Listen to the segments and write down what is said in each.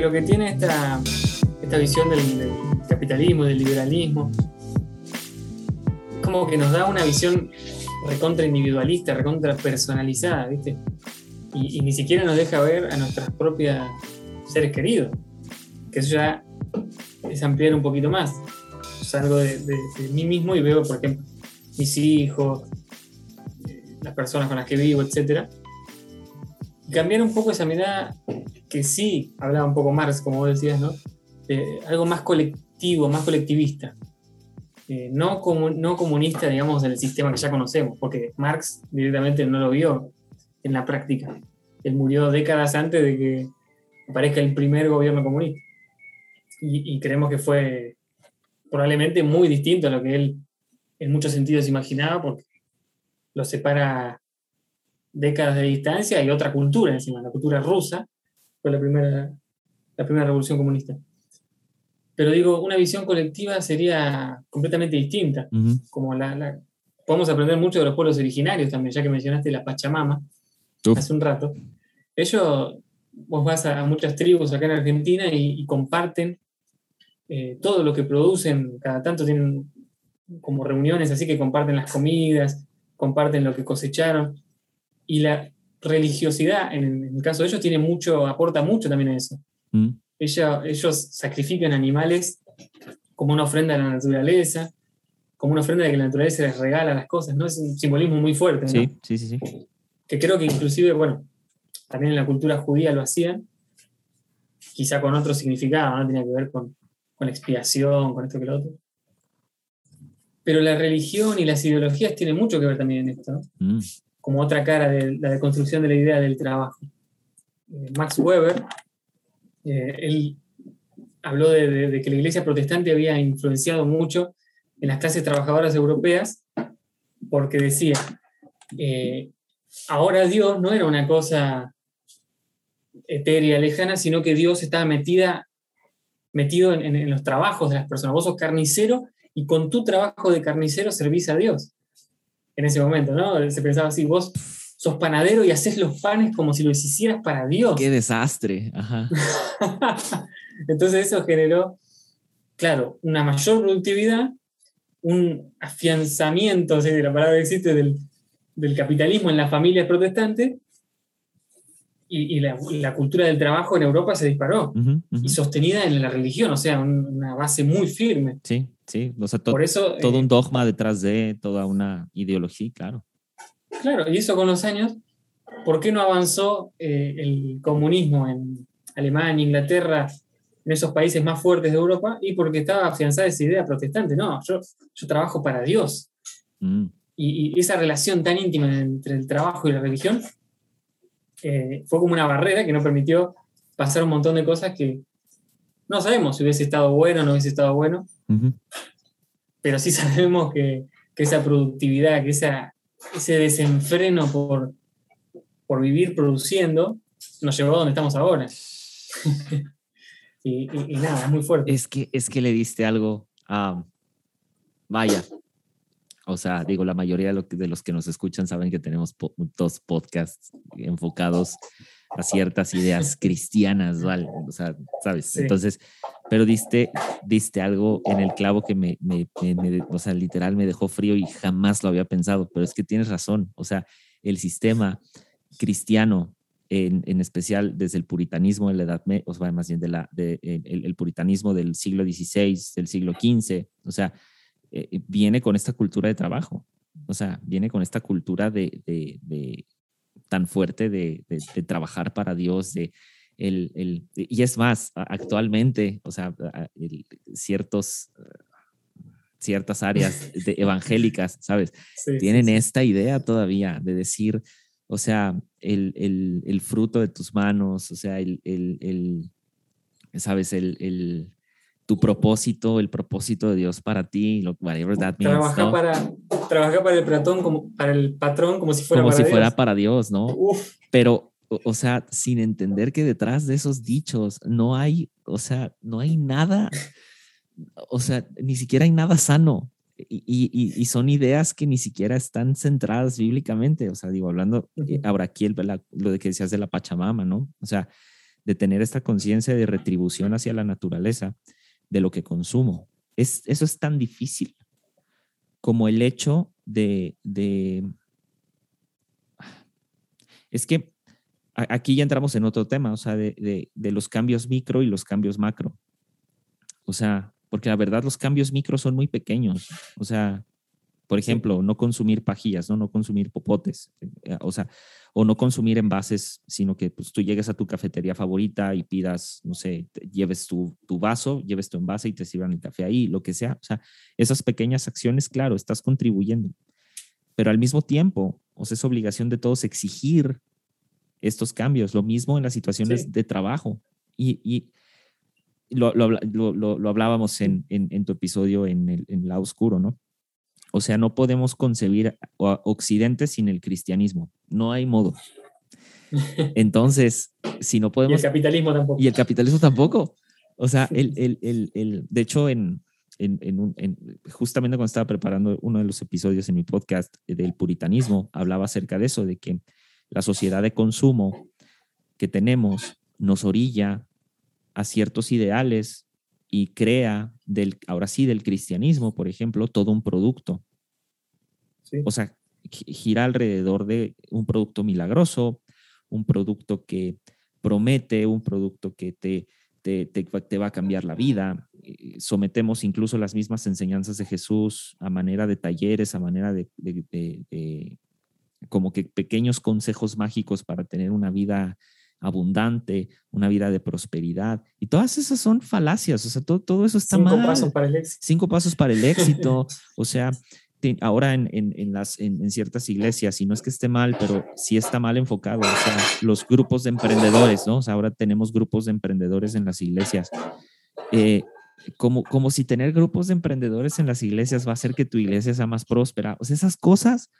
lo que tiene esta, esta visión del, capitalismo, del liberalismo, es como que nos da una visión recontra individualista, recontra personalizada, ¿viste? Y, ni siquiera nos deja ver a nuestras propias seres queridos. Que eso ya es ampliar un poquito más. Salgo de, de- mí mismo y veo, por ejemplo, mis hijos, eh, las personas con las que vivo, etc. Cambiar un poco esa mirada que sí hablaba un poco Marx, como vos decías, ¿no? Algo más colectivo, más colectivista. Eh, no, no comunista, digamos, del sistema que ya conocemos, porque Marx directamente no lo vio en la práctica. Él murió décadas antes de que aparezca el primer gobierno comunista. Y, y creemos que fue probablemente muy distinto a lo que él en muchos sentidos imaginaba, porque lo separa décadas de distancia y otra cultura encima, la cultura rusa, fue la primera, la primera revolución comunista. Pero digo, una visión colectiva sería completamente distinta, Ujú. como la, la- podemos aprender mucho de los pueblos originarios también, ya que mencionaste la Pachamama Uf. hace un rato. Ellos, vos vas a, a muchas tribus acá en Argentina y, y comparten eh, todo lo que producen, cada tanto tienen como reuniones así que comparten las comidas, comparten lo que cosecharon. Y la religiosidad, en, en el caso de ellos, tiene mucho, aporta mucho también a eso. Mm. Ella- ellos sacrifican animales como una ofrenda a la naturaleza, como una ofrenda de que la naturaleza les regala las cosas, ¿no? Es un simbolismo muy fuerte, ¿no? Sí, sí, sí, sí. que creo que inclusive, bueno, también en la cultura judía lo hacían, quizá con otro significado, ¿no? Tenía que ver con, con expiación, con esto que lo otro. Pero la religión y las ideologías tienen mucho que ver también en esto, ¿no? Mm. Como otra cara de la deconstrucción de la idea del trabajo. Eh, Max Weber, eh, él habló de, que la iglesia protestante había influenciado mucho en las clases trabajadoras europeas, porque decía, eh, ahora Dios no era una cosa etérea, lejana, sino que Dios estaba metida, metido en, en- en los trabajos de las personas. Vos sos carnicero y con tu trabajo de carnicero servís a Dios en ese momento, ¿no? Se pensaba así, vos sos panadero y haces los panes como si los hicieras para Dios. Qué desastre. Ajá. Entonces eso generó, claro, una mayor productividad, un afianzamiento, si la palabra existe, del, del capitalismo en las familias protestantes y, y la, la cultura del trabajo en Europa se disparó Ujú, ujú. y sostenida en la religión, o sea, un- una base muy firme. Sí, sí. O sea, to- Por eso, todo eh, un dogma detrás de toda una ideología, claro. Claro, y eso con los años, ¿por qué no avanzó eh, el comunismo en Alemania, Inglaterra, en esos países más fuertes de Europa? Y porque estaba afianzada esa idea protestante. No, yo, yo trabajo para Dios. Mm. Y, y esa relación tan íntima entre el trabajo y la religión eh, fue como una barrera que no permitió pasar un montón de cosas que no sabemos si hubiese estado bueno o no hubiese estado bueno, pero sí sabemos que, que esa productividad, que esa, ese desenfreno por, por vivir produciendo, nos llevó a donde estamos ahora. y, y- y nada, es muy fuerte. Es que, es que le diste algo a... Vaya. O sea, digo, la mayoría de, los que nos escuchan saben que tenemos po- dos podcasts enfocados a ciertas ideas cristianas, ¿vale? O sea, ¿sabes? Sí. Entonces, pero diste, diste algo en el clavo que me, me, me- me- o sea, literal me dejó frío y jamás lo había pensado, pero es que tienes razón. O sea, el sistema cristiano, en, en especial desde el puritanismo de la Edad o sea, más bien de la, de, el, el puritanismo del siglo XVI, del siglo XV, o sea, eh, viene con esta cultura de trabajo, o sea, viene con esta cultura de, de- de- tan fuerte de, de- trabajar para Dios, de el, el- y es más, actualmente, o sea, el- ciertos, eh, ciertas áreas de- evangélicas, ¿sabes? Sí, tienen sí. esta idea todavía de decir, o sea, el, el- el fruto de tus manos, o sea, el, el- sabes, el- tu propósito, el propósito de Dios para ti, lo, whatever that means, Trabajar, ¿no? para, trabajar para, el patrón como, para el patrón como si fuera como para si fuera Dios. para Dios, ¿no? Uf, Pero, o, sea, sin entender que detrás de esos dichos no hay, o sea, no hay nada, o sea, ni siquiera hay nada sano. Y, y- y son ideas que ni siquiera están centradas bíblicamente. O sea, digo, hablando eh, ahora aquí el- la- lo de que decías de la Pachamama, ¿no? O sea, de tener esta conciencia de retribución hacia la naturaleza de lo que consumo. Es, eso es tan difícil como el hecho de, de es que aquí ya entramos en otro tema, o sea, de, de, los cambios micro y los cambios macro. O sea, porque la verdad los cambios micro son muy pequeños. O sea, por ejemplo, no consumir pajillas, ¿no? no consumir popotes, eh, o sea, o no consumir envases, sino que pues, tú llegues a tu cafetería favorita y pidas, no sé, lleves tu, tu, vaso, lleves tu envase y te sirvan el café ahí, lo que sea. O sea, esas pequeñas acciones, claro, estás contribuyendo. Pero al mismo tiempo, o sea, es obligación de todos exigir estos cambios. Lo mismo en las situaciones de trabajo. Y, y lo, lo, lo, lo, hablábamos en, en, en, tu episodio en el, en lado oscuro, ¿no? O sea, no podemos concebir Occidente sin el cristianismo. No hay modo. Entonces, si no podemos... Y el capitalismo tampoco. Y el capitalismo tampoco. O sea, el, el, el, el de hecho, en, en, en, justamente cuando estaba preparando uno de los episodios en mi podcast del puritanismo, hablaba acerca de eso, de que la sociedad de consumo que tenemos nos orilla a ciertos ideales y crea del, ahora sí, del cristianismo, por ejemplo, todo un producto. O sea, gira alrededor de un producto milagroso, un producto que promete, un producto que te, te, te, va a cambiar la vida. Sometemos incluso las mismas enseñanzas de Jesús a manera de talleres, a manera de, de como que pequeños consejos mágicos para tener una vida abundante, una vida de prosperidad. Y todas esas son falacias, o sea, todo, todo eso está mal. Cinco pasos para el éxito. Cinco pasos para el éxito, o sea, ahora en, en, las, en, ciertas iglesias, y no es que esté mal, pero sí está mal enfocado, o sea, los grupos de emprendedores, ¿no? O sea, ahora tenemos grupos de emprendedores en las iglesias. Eh, como, como si tener grupos de emprendedores en las iglesias va a hacer que tu iglesia sea más próspera. O sea, esas cosas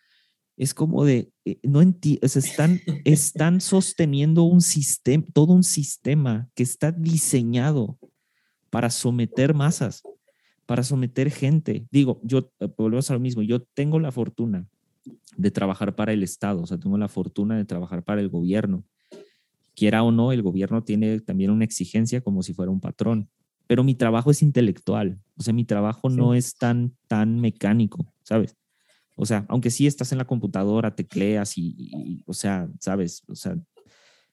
es como de, eh, no entiendo, están, están sosteniendo un sistema, todo un sistema que está diseñado para someter masas, para someter gente. Digo, yo, eh, volvemos a lo mismo, yo tengo la fortuna de trabajar para el Estado, o sea, tengo la fortuna de trabajar para el gobierno. Quiera o no, el gobierno tiene también una exigencia como si fuera un patrón, pero mi trabajo es intelectual, o sea, mi trabajo no es tan, tan mecánico, ¿sabes? O sea, aunque sí estás en la computadora, tecleas y, o sea, sabes, o sea,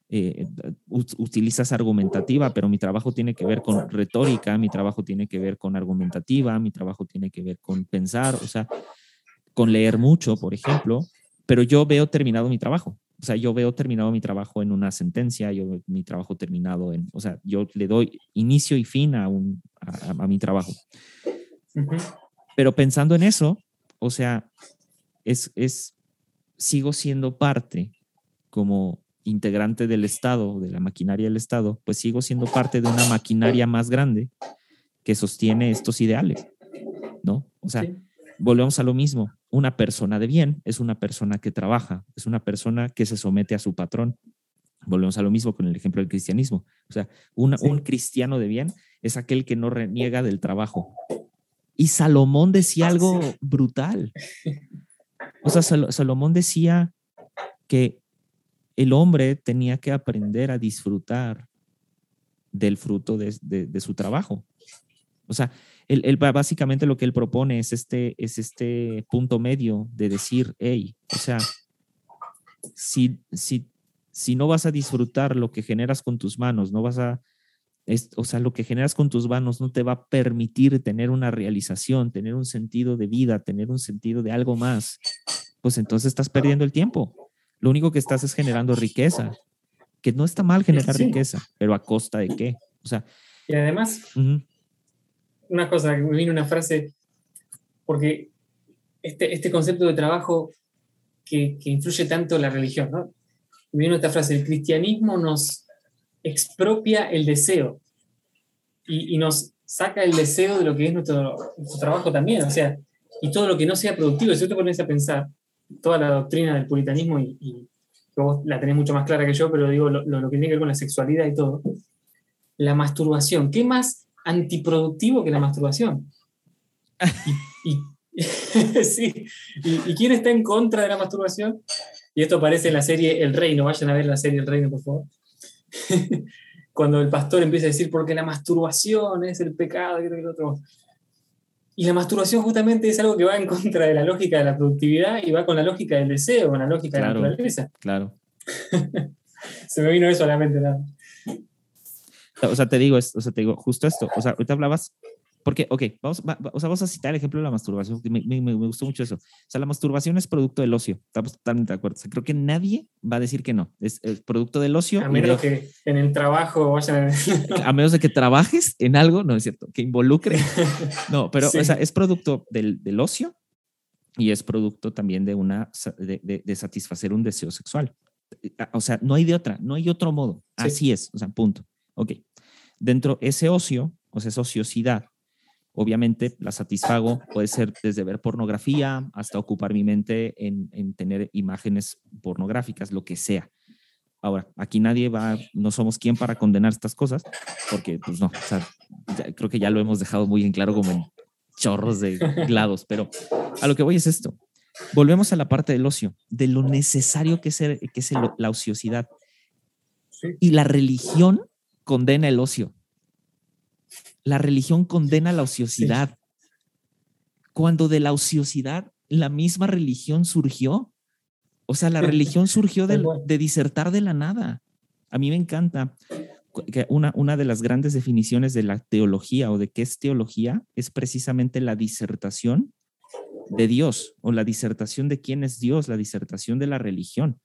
eh, utilizas argumentativa, pero mi trabajo tiene que ver con retórica, mi trabajo tiene que ver con argumentativa, mi trabajo tiene que ver con pensar, o sea, con leer mucho, por ejemplo, pero yo veo terminado mi trabajo. O sea, yo veo terminado mi trabajo en una sentencia, yo veo mi trabajo terminado en, o sea, yo le doy inicio y fin a, un, a, mi trabajo. Pero pensando en eso, o sea, es, sigo siendo parte como integrante del Estado, de la maquinaria del Estado, pues sigo siendo parte de una maquinaria más grande que sostiene estos ideales, ¿no? O sea, volvemos a lo mismo. Una persona de bien es una persona que trabaja, es una persona que se somete a su patrón. Volvemos a lo mismo con el ejemplo del cristianismo. O sea, un cristiano de bien es aquel que no reniega del trabajo. Y Salomón decía algo brutal. O sea, Salomón decía que el hombre tenía que aprender a disfrutar del fruto de, su trabajo. O sea, él, básicamente lo que él propone es este, es este punto medio de decir, hey, o sea, si, si, si no vas a disfrutar lo que generas con tus manos, no vas a, o sea, lo que generas con tus manos no te va a permitir tener una realización, tener un sentido de vida, tener un sentido de algo más, pues entonces estás perdiendo el tiempo. Lo único que estás es generando riqueza, que no está mal generar riqueza, pero a costa de qué? O sea, y además, una cosa, me vino una frase, porque este, este concepto de trabajo que, que influye tanto la religión, ¿no? Me vino esta frase, el cristianismo nos expropia el deseo y, nos saca el deseo de lo que es nuestro, trabajo también, o sea, y todo lo que no sea productivo. Si tú te pones a pensar, toda la doctrina del puritanismo, y, vos la tenés mucho más clara que yo, pero digo lo, que tiene que ver con la sexualidad y todo, la masturbación, ¿qué más antiproductivo que la masturbación? Y, sí. ¿Y, quién está en contra de la masturbación? Y esto aparece en la serie El Reino, vayan a ver la serie El Reino, por favor. cuando el pastor empieza a decir porque la masturbación es el pecado y el otro. Y la masturbación justamente es algo que va en contra de la lógica de la productividad y va con la lógica del deseo, con la lógica de la naturaleza. Claro. Se me vino eso a la mente. Nada. O sea, te digo, o sea, te digo justo esto. O sea, ahorita hablabas porque, ok, vamos, o sea, vamos a citar el ejemplo de la masturbación, me, me, me, gustó mucho eso. O sea, la masturbación es producto del ocio, estamos totalmente de acuerdo. O sea, creo que nadie va a decir que no, es, producto del ocio. A menos que en el trabajo vayan a... menos de que trabajes en algo, no es cierto, que involucre. No, pero, o sea, es producto del, del, ocio y es producto también de, una, de, de, satisfacer un deseo sexual. O sea, no hay de otra, no hay otro modo. Así es, o sea, punto. Ok. Dentro ese ocio, o sea, esa ociosidad, Obviamente la satisfago, puede ser desde ver pornografía hasta ocupar mi mente en, tener imágenes pornográficas, lo que sea. Ahora, aquí nadie va, no somos quien para condenar estas cosas, porque pues no, o sea, creo que ya lo hemos dejado muy en claro como en chorros de lados, pero a lo que voy es esto. Volvemos a la parte del ocio, de lo necesario que es, que es la ociosidad. Y la religión condena el ocio la religión condena la ociosidad. Cuando de la ociosidad la misma religión surgió. O sea, la religión surgió de, disertar de la nada. A mí me encanta que una, una de las grandes definiciones de la teología o de qué es teología es precisamente la disertación de Dios o la disertación de quién es Dios, la disertación de la religión.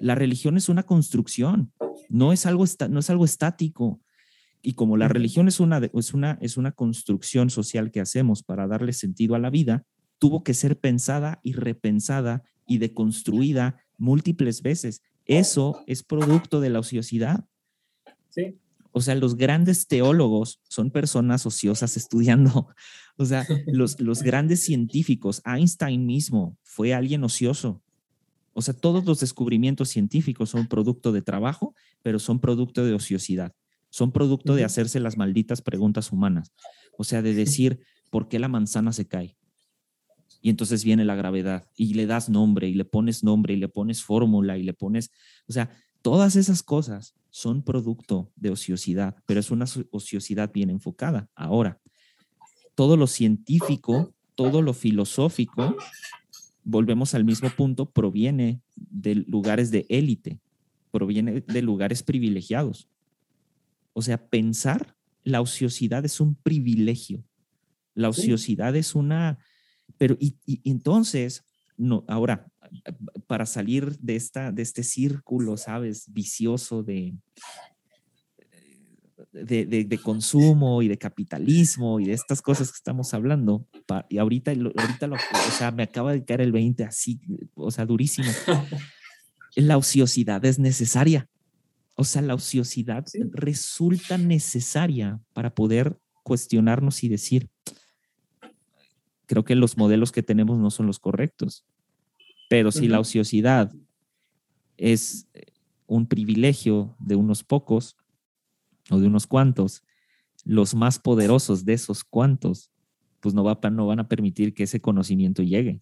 La religión es una construcción, no es algo, no es algo estático, y como la religión es una, es, una, es una construcción social que hacemos para darle sentido a la vida, tuvo que ser pensada y repensada y deconstruida múltiples veces. Eso es producto de la ociosidad. Sí. O sea, los grandes teólogos son personas ociosas estudiando. O sea, los, los grandes científicos, Einstein mismo fue alguien ocioso. O sea, todos los descubrimientos científicos son producto de trabajo, pero son producto de ociosidad son producto de hacerse las malditas preguntas humanas. O sea, de decir, ¿por qué la manzana se cae? Y entonces viene la gravedad y le das nombre y le pones nombre y le pones fórmula y le pones, o sea, todas esas cosas son producto de ociosidad, pero es una ociosidad bien enfocada. Ahora, todo lo científico, todo lo filosófico, volvemos al mismo punto, proviene de lugares de élite, proviene de lugares privilegiados. O sea, pensar, la ociosidad es un privilegio. La ociosidad es una, pero y, entonces, no, ahora, para salir de, esta, de este círculo, ¿sabes? Vicioso de, de, consumo y de capitalismo y de estas cosas que estamos hablando. y ahorita, ahorita lo, o sea, me acaba de caer el 20 así, o sea, durísimo. La ociosidad es necesaria. O sea, la ociosidad resulta necesaria para poder cuestionarnos y decir, creo que los modelos que tenemos no son los correctos. Pero si la ociosidad es un privilegio de unos pocos o de unos cuantos, los más poderosos de esos cuantos, pues no, va, no van a permitir que ese conocimiento llegue.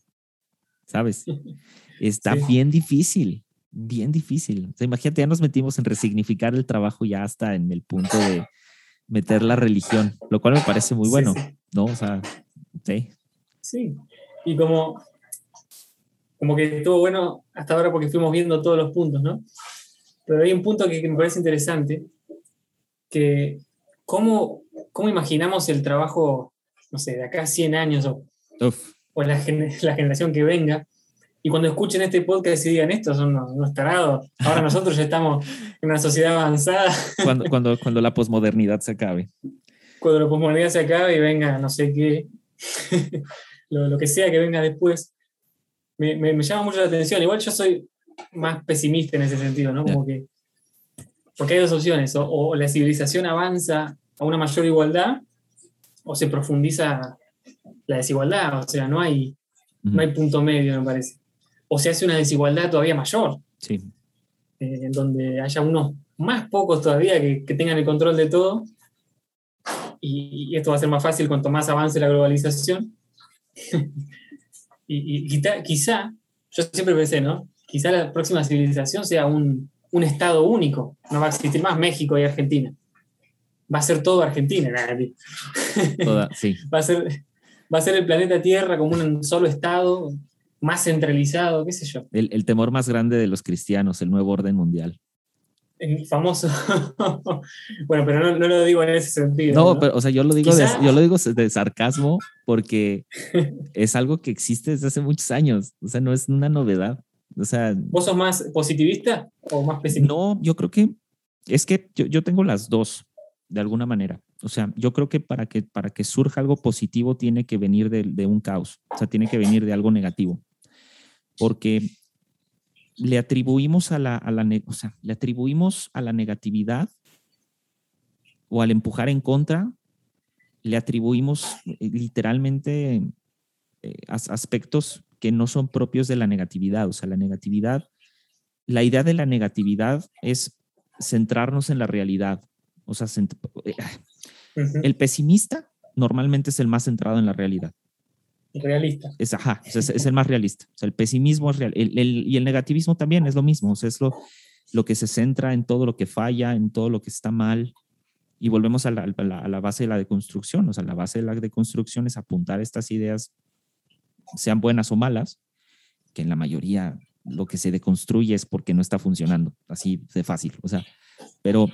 ¿Sabes? Está bien difícil bien difícil. O sea, imagínate, ya nos metimos en resignificar el trabajo ya hasta en el punto de meter la religión, lo cual me parece muy bueno, ¿no? O sea, sí. Sí, y como, como que estuvo bueno hasta ahora porque fuimos viendo todos los puntos, ¿no? Pero hay un punto que, me parece interesante, que cómo, cómo imaginamos el trabajo, no sé, de acá a 100 años o, o la, la generación que venga, y cuando escuchen este podcast y digan esto, son unos, tarados. Ahora nosotros ya estamos en una sociedad avanzada. Cuando, cuando, cuando la posmodernidad se acabe. Cuando la posmodernidad se acabe y venga no sé qué, lo, lo, que sea que venga después, me, me, llama mucho la atención. Igual yo soy más pesimista en ese sentido, ¿no? Como que, porque hay dos opciones, o la civilización avanza a una mayor igualdad, o se profundiza la desigualdad, o sea, no hay, no hay punto medio, me parece o se hace una desigualdad todavía mayor. Sí. Eh, en donde haya unos más pocos todavía que, tengan el control de todo. Y, esto va a ser más fácil cuanto más avance la globalización. y, quizá, yo siempre pensé, ¿no? Quizá la próxima civilización sea un, un, estado único. No va a existir más México y Argentina. va a ser todo Argentina. sí. va, a ser, va a ser el planeta Tierra como un solo estado, más centralizado, qué sé yo. El, temor más grande de los cristianos, el nuevo orden mundial. El famoso. bueno, pero no, lo digo en ese sentido. No, pero, o sea, yo lo digo, de, yo lo digo de sarcasmo porque es algo que existe desde hace muchos años. O sea, no es una novedad. O sea, ¿Vos sos más positivista o más pesimista? No, yo creo que es que yo, tengo las dos, de alguna manera. O sea, yo creo que para que, para que surja algo positivo tiene que venir de, un caos, o sea, tiene que venir de algo negativo. Porque le atribuimos a la, a la, o sea, le atribuimos a la negatividad o al empujar en contra, le atribuimos eh, literalmente eh, aspectos que no son propios de la negatividad. O sea, la negatividad, la idea de la negatividad es centrarnos en la realidad. O sea, eh, el pesimista normalmente es el más centrado en la realidad. Realista. Es, ajá, es, el más realista. El pesimismo es real. y el negativismo también es lo mismo. Es lo, lo que se centra en todo lo que falla, en todo lo que está mal. Y volvemos a la, a la, base de la deconstrucción. O sea, la base de la deconstrucción es apuntar estas ideas, sean buenas o malas, que en la mayoría lo que se deconstruye es porque no está funcionando, así de fácil. O sea, pero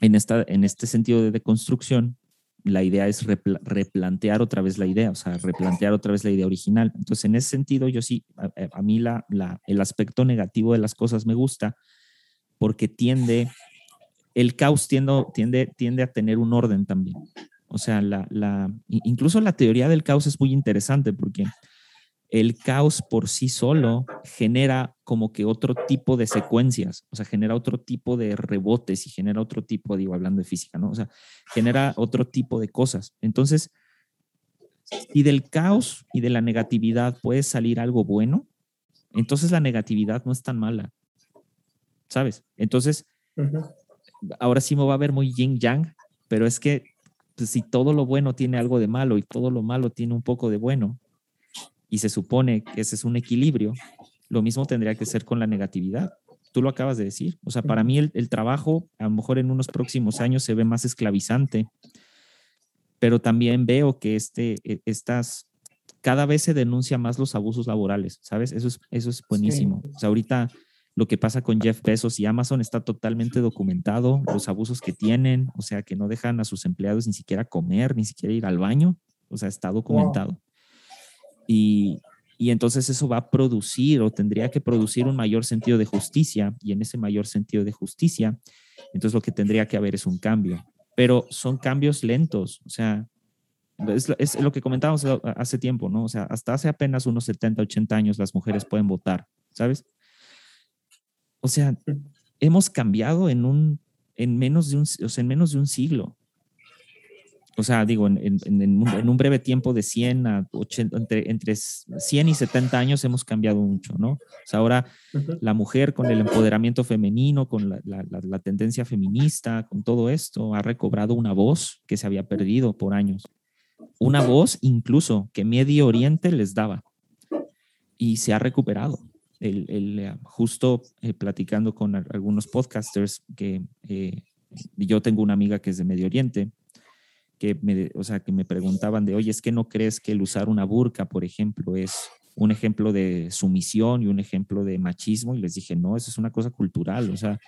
en, esta, en este sentido de deconstrucción, la idea es replantear otra vez la idea, o sea, replantear otra vez la idea original. Entonces, en ese sentido, yo sí, a, mí la, el aspecto negativo de las cosas me gusta porque tiende, el caos tiende, tiende, tiende a tener un orden también. O sea, la, incluso la teoría del caos es muy interesante porque el caos por sí solo genera como que otro tipo de secuencias, o sea, genera otro tipo de rebotes y genera otro tipo, digo, hablando de física, ¿no? O sea, genera otro tipo de cosas. Entonces, si del caos y de la negatividad puede salir algo bueno, entonces la negatividad no es tan mala, ¿sabes? Entonces, ahora sí me va a ver muy yin yang, pero es que pues, si todo lo bueno tiene algo de malo y todo lo malo tiene un poco de bueno, y se supone que ese es un equilibrio, lo mismo tendría que ser con la negatividad. Tú lo acabas de decir. O sea, para mí el, trabajo a lo mejor en unos próximos años se ve más esclavizante, pero también veo que este, e, estas, cada vez se denuncia más los abusos laborales, ¿sabes? Eso es, eso es buenísimo. O sea, ahorita lo que pasa con Jeff Bezos y Amazon está totalmente documentado, los abusos que tienen, o sea, que no dejan a sus empleados ni siquiera comer, ni siquiera ir al baño, o sea, está documentado. Y, entonces eso va a producir o tendría que producir un mayor sentido de justicia y en ese mayor sentido de justicia, entonces lo que tendría que haber es un cambio. Pero son cambios lentos, o sea, es, lo que comentábamos hace tiempo, ¿no? O sea, hasta hace apenas unos 70, 80 años las mujeres pueden votar, ¿sabes? O sea, hemos cambiado en un, en menos de un, o sea, en menos de un siglo o sea, digo, en, un, breve tiempo de 100 a 80, entre, entre 100 y 70 años hemos cambiado mucho, ¿no? O sea, ahora la mujer con el empoderamiento femenino, con la, la, tendencia feminista, con todo esto, ha recobrado una voz que se había perdido por años. Una voz incluso que Medio Oriente les daba y se ha recuperado. El, el eh, justo eh, platicando con algunos podcasters que eh, yo tengo una amiga que es de Medio Oriente que me, o sea, que me preguntaban de, oye, es que no crees que el usar una burka, por ejemplo, es un ejemplo de sumisión y un ejemplo de machismo? Y les dije, no, eso es una cosa cultural, o sea,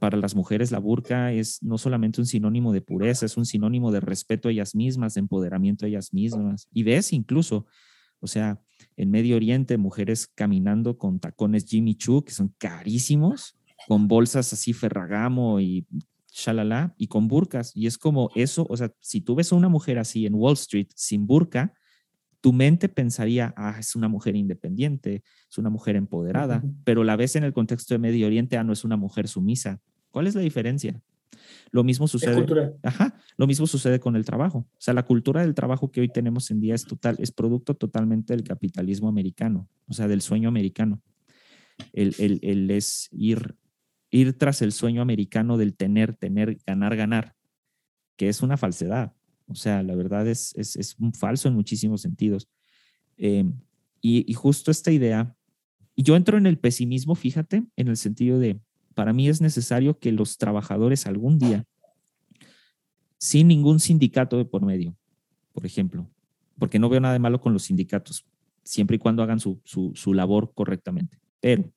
para las mujeres la burka es no solamente un sinónimo de pureza, es un sinónimo de respeto a ellas mismas, de empoderamiento a ellas mismas. Y ves incluso, o sea, en Medio Oriente, mujeres caminando con tacones Jimmy Choo, que son carísimos, con bolsas así Ferragamo y shalala, y con burkas. Y es como eso, o sea, si tú ves a una mujer así en Wall Street sin burka, tu mente pensaría, ah, es una mujer independiente, es una mujer empoderada, pero la ves en el contexto de Medio Oriente, ah, no es una mujer sumisa. ¿Cuál es la diferencia? Lo mismo sucede. Ajá, lo mismo sucede con el trabajo. O sea, la cultura del trabajo que hoy tenemos en día es total, es producto totalmente del capitalismo americano, o sea, del sueño americano. El, el, el es ir ir tras el sueño americano del tener, tener, ganar, ganar, que es una falsedad. O sea, la verdad es, es, un falso en muchísimos sentidos. Em, y, justo esta idea, y yo entro en el pesimismo, fíjate, en el sentido de, para mí es necesario que los trabajadores algún día sin ningún sindicato de por medio, por ejemplo, porque no veo nada de malo con los sindicatos, siempre y cuando hagan su, labor correctamente. Pero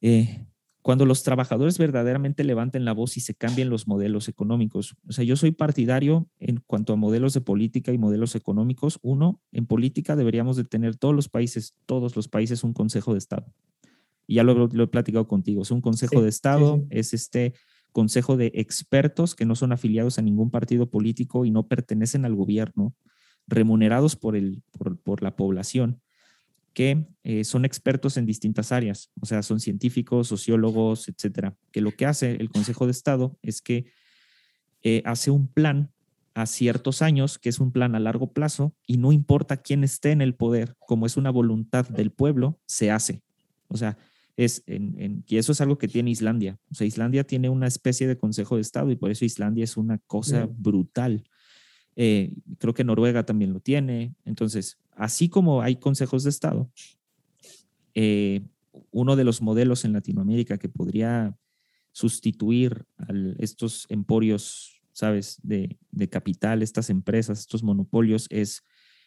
eh, cuando los trabajadores verdaderamente levanten la voz y se cambien los modelos económicos, o sea, yo soy partidario en cuanto a modelos de política y modelos económicos. Uno, en política deberíamos de tener todos los países, todos los países un consejo de Estado. Y ya lo, he platicado contigo, es un consejo de Estado, es este consejo de expertos que no son afiliados a ningún partido político y no pertenecen al gobierno, remunerados por, el, por, la población, que eh, son expertos en distintas áreas, o sea, son científicos, sociólogos, etcétera, que lo que hace el Consejo de Estado es que eh, hace un plan a ciertos años, que es un plan a largo plazo, y no importa quién esté en el poder, como es una voluntad del pueblo, se hace. O sea, es en, y eso es algo que tiene Islandia. O sea, Islandia tiene una especie de Consejo de Estado y por eso Islandia es una cosa brutal. Eh, creo que Noruega también lo tiene. Entonces, así como hay consejos de Estado, eh, uno de los modelos en Latinoamérica que podría sustituir a estos emporios, ¿sabes?, de, capital, estas empresas, estos monopolios, es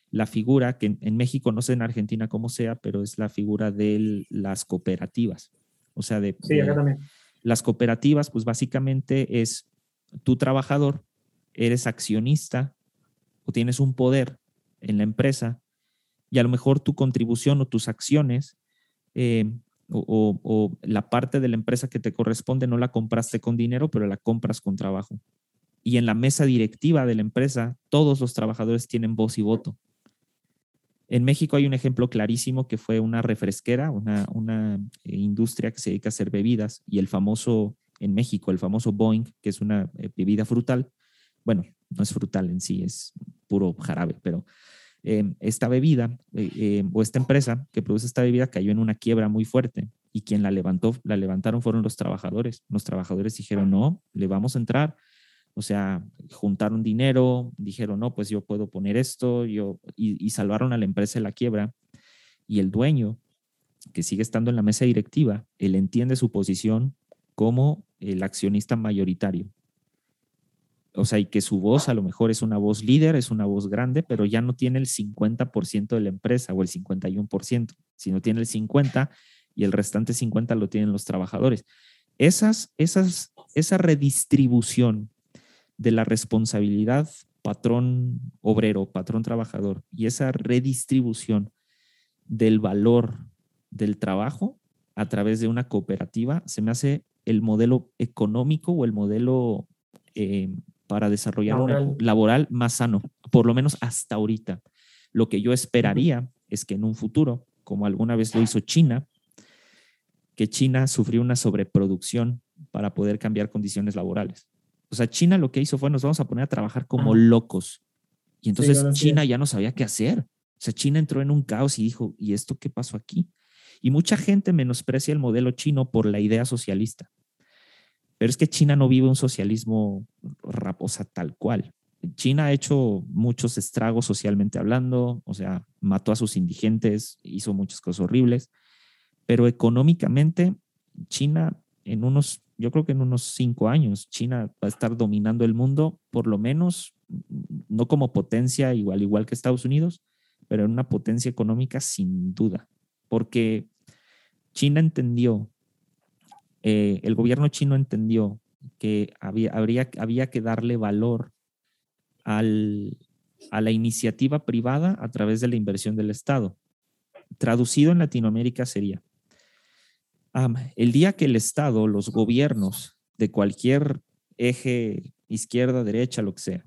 la figura que en, México, no sé en Argentina cómo sea, pero es la figura de las cooperativas. O sea, de, sí, acá también. las cooperativas, pues básicamente es tu trabajador, eres accionista o tienes un poder en la empresa y a lo mejor tu contribución o tus acciones eh, o, la parte de la empresa que te corresponde no la compraste con dinero, pero la compras con trabajo. Y en la mesa directiva de la empresa, todos los trabajadores tienen voz y voto. En México hay un ejemplo clarísimo que fue una refresquera, una, una eh, industria que se dedica a hacer bebidas y el famoso, en México, el famoso Boeing, que es una eh, bebida frutal, bueno, no es frutal en sí, es puro jarabe, pero eh, esta bebida eh, eh, o esta empresa que produce esta bebida cayó en una quiebra muy fuerte y quien la levantó, la levantaron fueron los trabajadores. Los trabajadores dijeron, no, le vamos a entrar. O sea, juntaron dinero, dijeron, no, pues yo puedo poner esto, yo, y, y salvaron a la empresa de la quiebra. Y el dueño, que sigue estando en la mesa directiva, él entiende su posición como el accionista mayoritario o sea, y que su voz a lo mejor es una voz líder, es una voz grande, pero ya no tiene el 50% de la empresa o el 51%, sino tiene el 50% y el restante 50% lo tienen los trabajadores. Esas, esas, esa redistribución de la responsabilidad patrón obrero, patrón trabajador, y esa redistribución del valor del trabajo a través de una cooperativa, se me hace el modelo económico o el modelo eh, para desarrollar un laboral más sano, por lo menos hasta ahorita. Lo que yo esperaría es que en un futuro, como alguna vez lo hizo China, que China sufrió una sobreproducción para poder cambiar condiciones laborales. O sea, China lo que hizo fue nos vamos a poner a trabajar como locos. Y entonces China ya no sabía qué hacer. O sea, China entró en un caos y dijo, ¿y esto qué pasó aquí? Y mucha gente menosprecia el modelo chino por la idea socialista. Pero es que China no vive un socialismo raposa tal cual. China ha hecho muchos estragos socialmente hablando, o sea, mató a sus indigentes, hizo muchas cosas horribles, pero económicamente China en unos, yo creo que en unos cinco años, China va a estar dominando el mundo, por lo menos, no como potencia igual, igual que Estados Unidos, pero en una potencia económica sin duda, porque China entendió eh, el gobierno chino entendió que había, habría, que darle valor al, a la iniciativa privada a través de la inversión del Estado. Traducido en Latinoamérica sería, el día que el Estado, los gobiernos de cualquier eje, izquierda, derecha, lo que sea,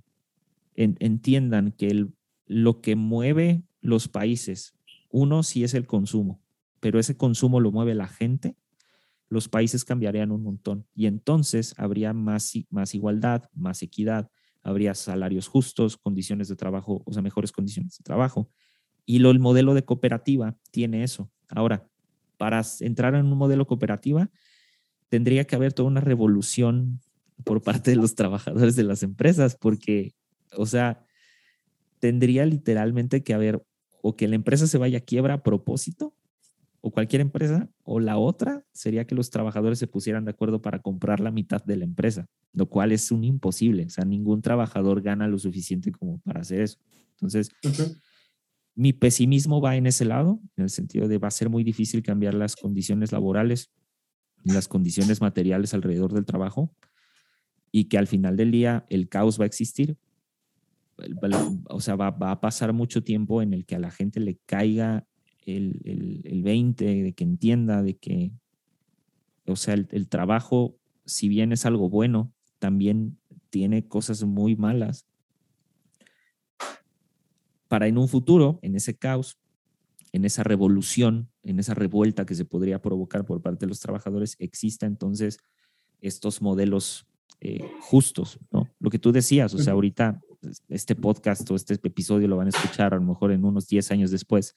entiendan que lo que mueve los países, uno sí es el consumo, pero ese consumo lo mueve la gente, los países cambiarían un montón y entonces habría más, igualdad, más equidad, habría salarios justos, condiciones de trabajo, o sea, mejores condiciones de trabajo. Y lo, el modelo de cooperativa tiene eso. Ahora, para entrar en un modelo cooperativa, tendría que haber toda una revolución por parte de los trabajadores de las empresas, porque, o sea, tendría literalmente que haber o que la empresa se vaya a quiebra a propósito o cualquier empresa, o la otra sería que los trabajadores se pusieran de acuerdo para comprar la mitad de la empresa, lo cual es un imposible. O sea, ningún trabajador gana lo suficiente como para hacer eso. Entonces, mi pesimismo va en ese lado, en el sentido de va a ser muy difícil cambiar las condiciones laborales, las condiciones materiales alrededor del trabajo y que al final del día el caos va a existir. O sea, va, a pasar mucho tiempo en el que a la gente le caiga el, el, 20, de que entienda, de que, o sea, el, el trabajo, si bien es algo bueno, también tiene cosas muy malas para en un futuro, en ese caos, en esa revolución, en esa revuelta que se podría provocar por parte de los trabajadores, exista entonces estos modelos eh, justos, ¿no? Lo que tú decías, o sea, ahorita este podcast o este episodio lo van a escuchar a lo mejor en unos 10 años después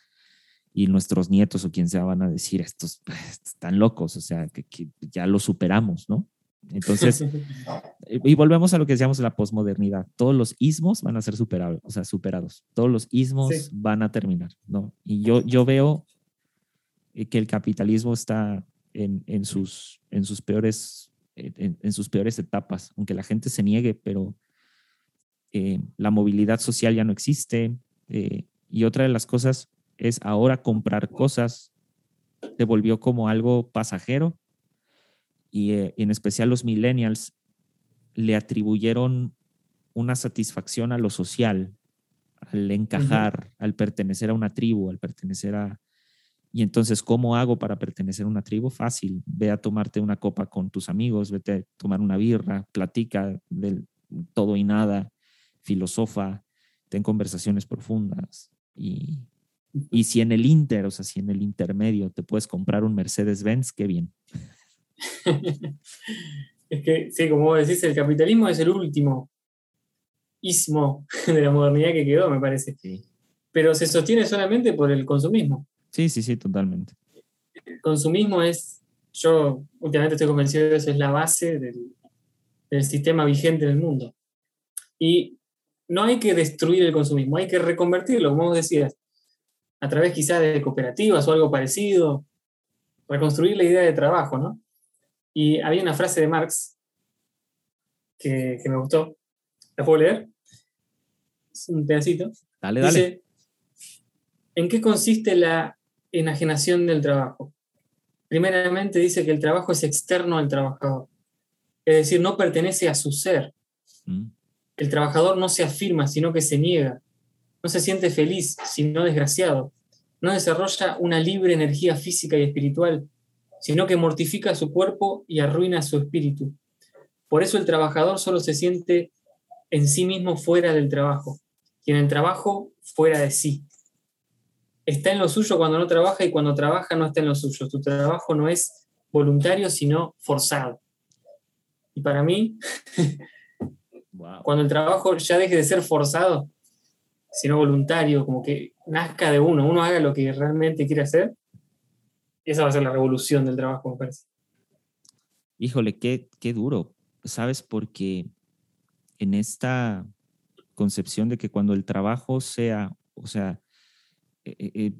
y nuestros nietos o quien sea van a decir, estos, están locos, o sea, que, que ya lo superamos, ¿no? Entonces, eh, y volvemos a lo que decíamos de la posmodernidad. Todos los ismos van a ser superados, o sea, superados. Todos los ismos van a terminar, ¿no? Y yo, yo veo eh, que el capitalismo está en, en sus, en, sus peores, en, en, sus peores etapas, aunque la gente se niegue, pero eh, la movilidad social ya no existe. y otra de las cosas es ahora comprar cosas se volvió como algo pasajero y eh, en especial los millennials le atribuyeron una satisfacción a lo social, al encajar, al pertenecer a una tribu, al pertenecer a... Y entonces, ¿cómo hago para pertenecer a una tribu? Fácil, ve a tomarte una copa con tus amigos, vete a tomar una birra, platica del todo y nada, filosofa, ten conversaciones profundas. Y, y si en el inter, o sea, si en el intermedio te puedes comprar un Mercedes-Benz, qué bien. es que, sí, como vos decís, el capitalismo es el último ismo de la modernidad que quedó, me parece. Pero se sostiene solamente por el consumismo. Sí, sí, sí, totalmente. El consumismo es, yo últimamente estoy convencido de que es la base del, del sistema vigente en el mundo. Y no hay que destruir el consumismo, hay que reconvertirlo, como vos decías, a través quizás de cooperativas o algo parecido, reconstruir la idea de trabajo, ¿no? Y había una frase de Marx que, me gustó. ¿La puedo leer? Es un pedacito. Dale, dale. ¿en qué consiste la enajenación del trabajo? Primeramente dice que el trabajo es externo al trabajador. Es decir, no pertenece a su ser. Mm. El trabajador no se afirma, sino que se niega. No se siente feliz, sino desgraciado. No desarrolla una libre energía física y espiritual, sino que mortifica su cuerpo y arruina su espíritu. Por eso el trabajador solo se siente en sí mismo fuera del trabajo, y en el trabajo fuera de sí. Está en lo suyo cuando no trabaja y cuando trabaja no está en lo suyo. Tu trabajo no es voluntario, sino forzado. Y para mí, cuando el trabajo ya deje de ser forzado, sino voluntario, como que nazca de uno, uno haga lo que realmente quiere hacer, esa va a ser la revolución del trabajo, me parece. Híjole, qué, qué duro, ¿sabes? Porque en esta concepción de que cuando el trabajo sea, o sea, eh, eh, eh,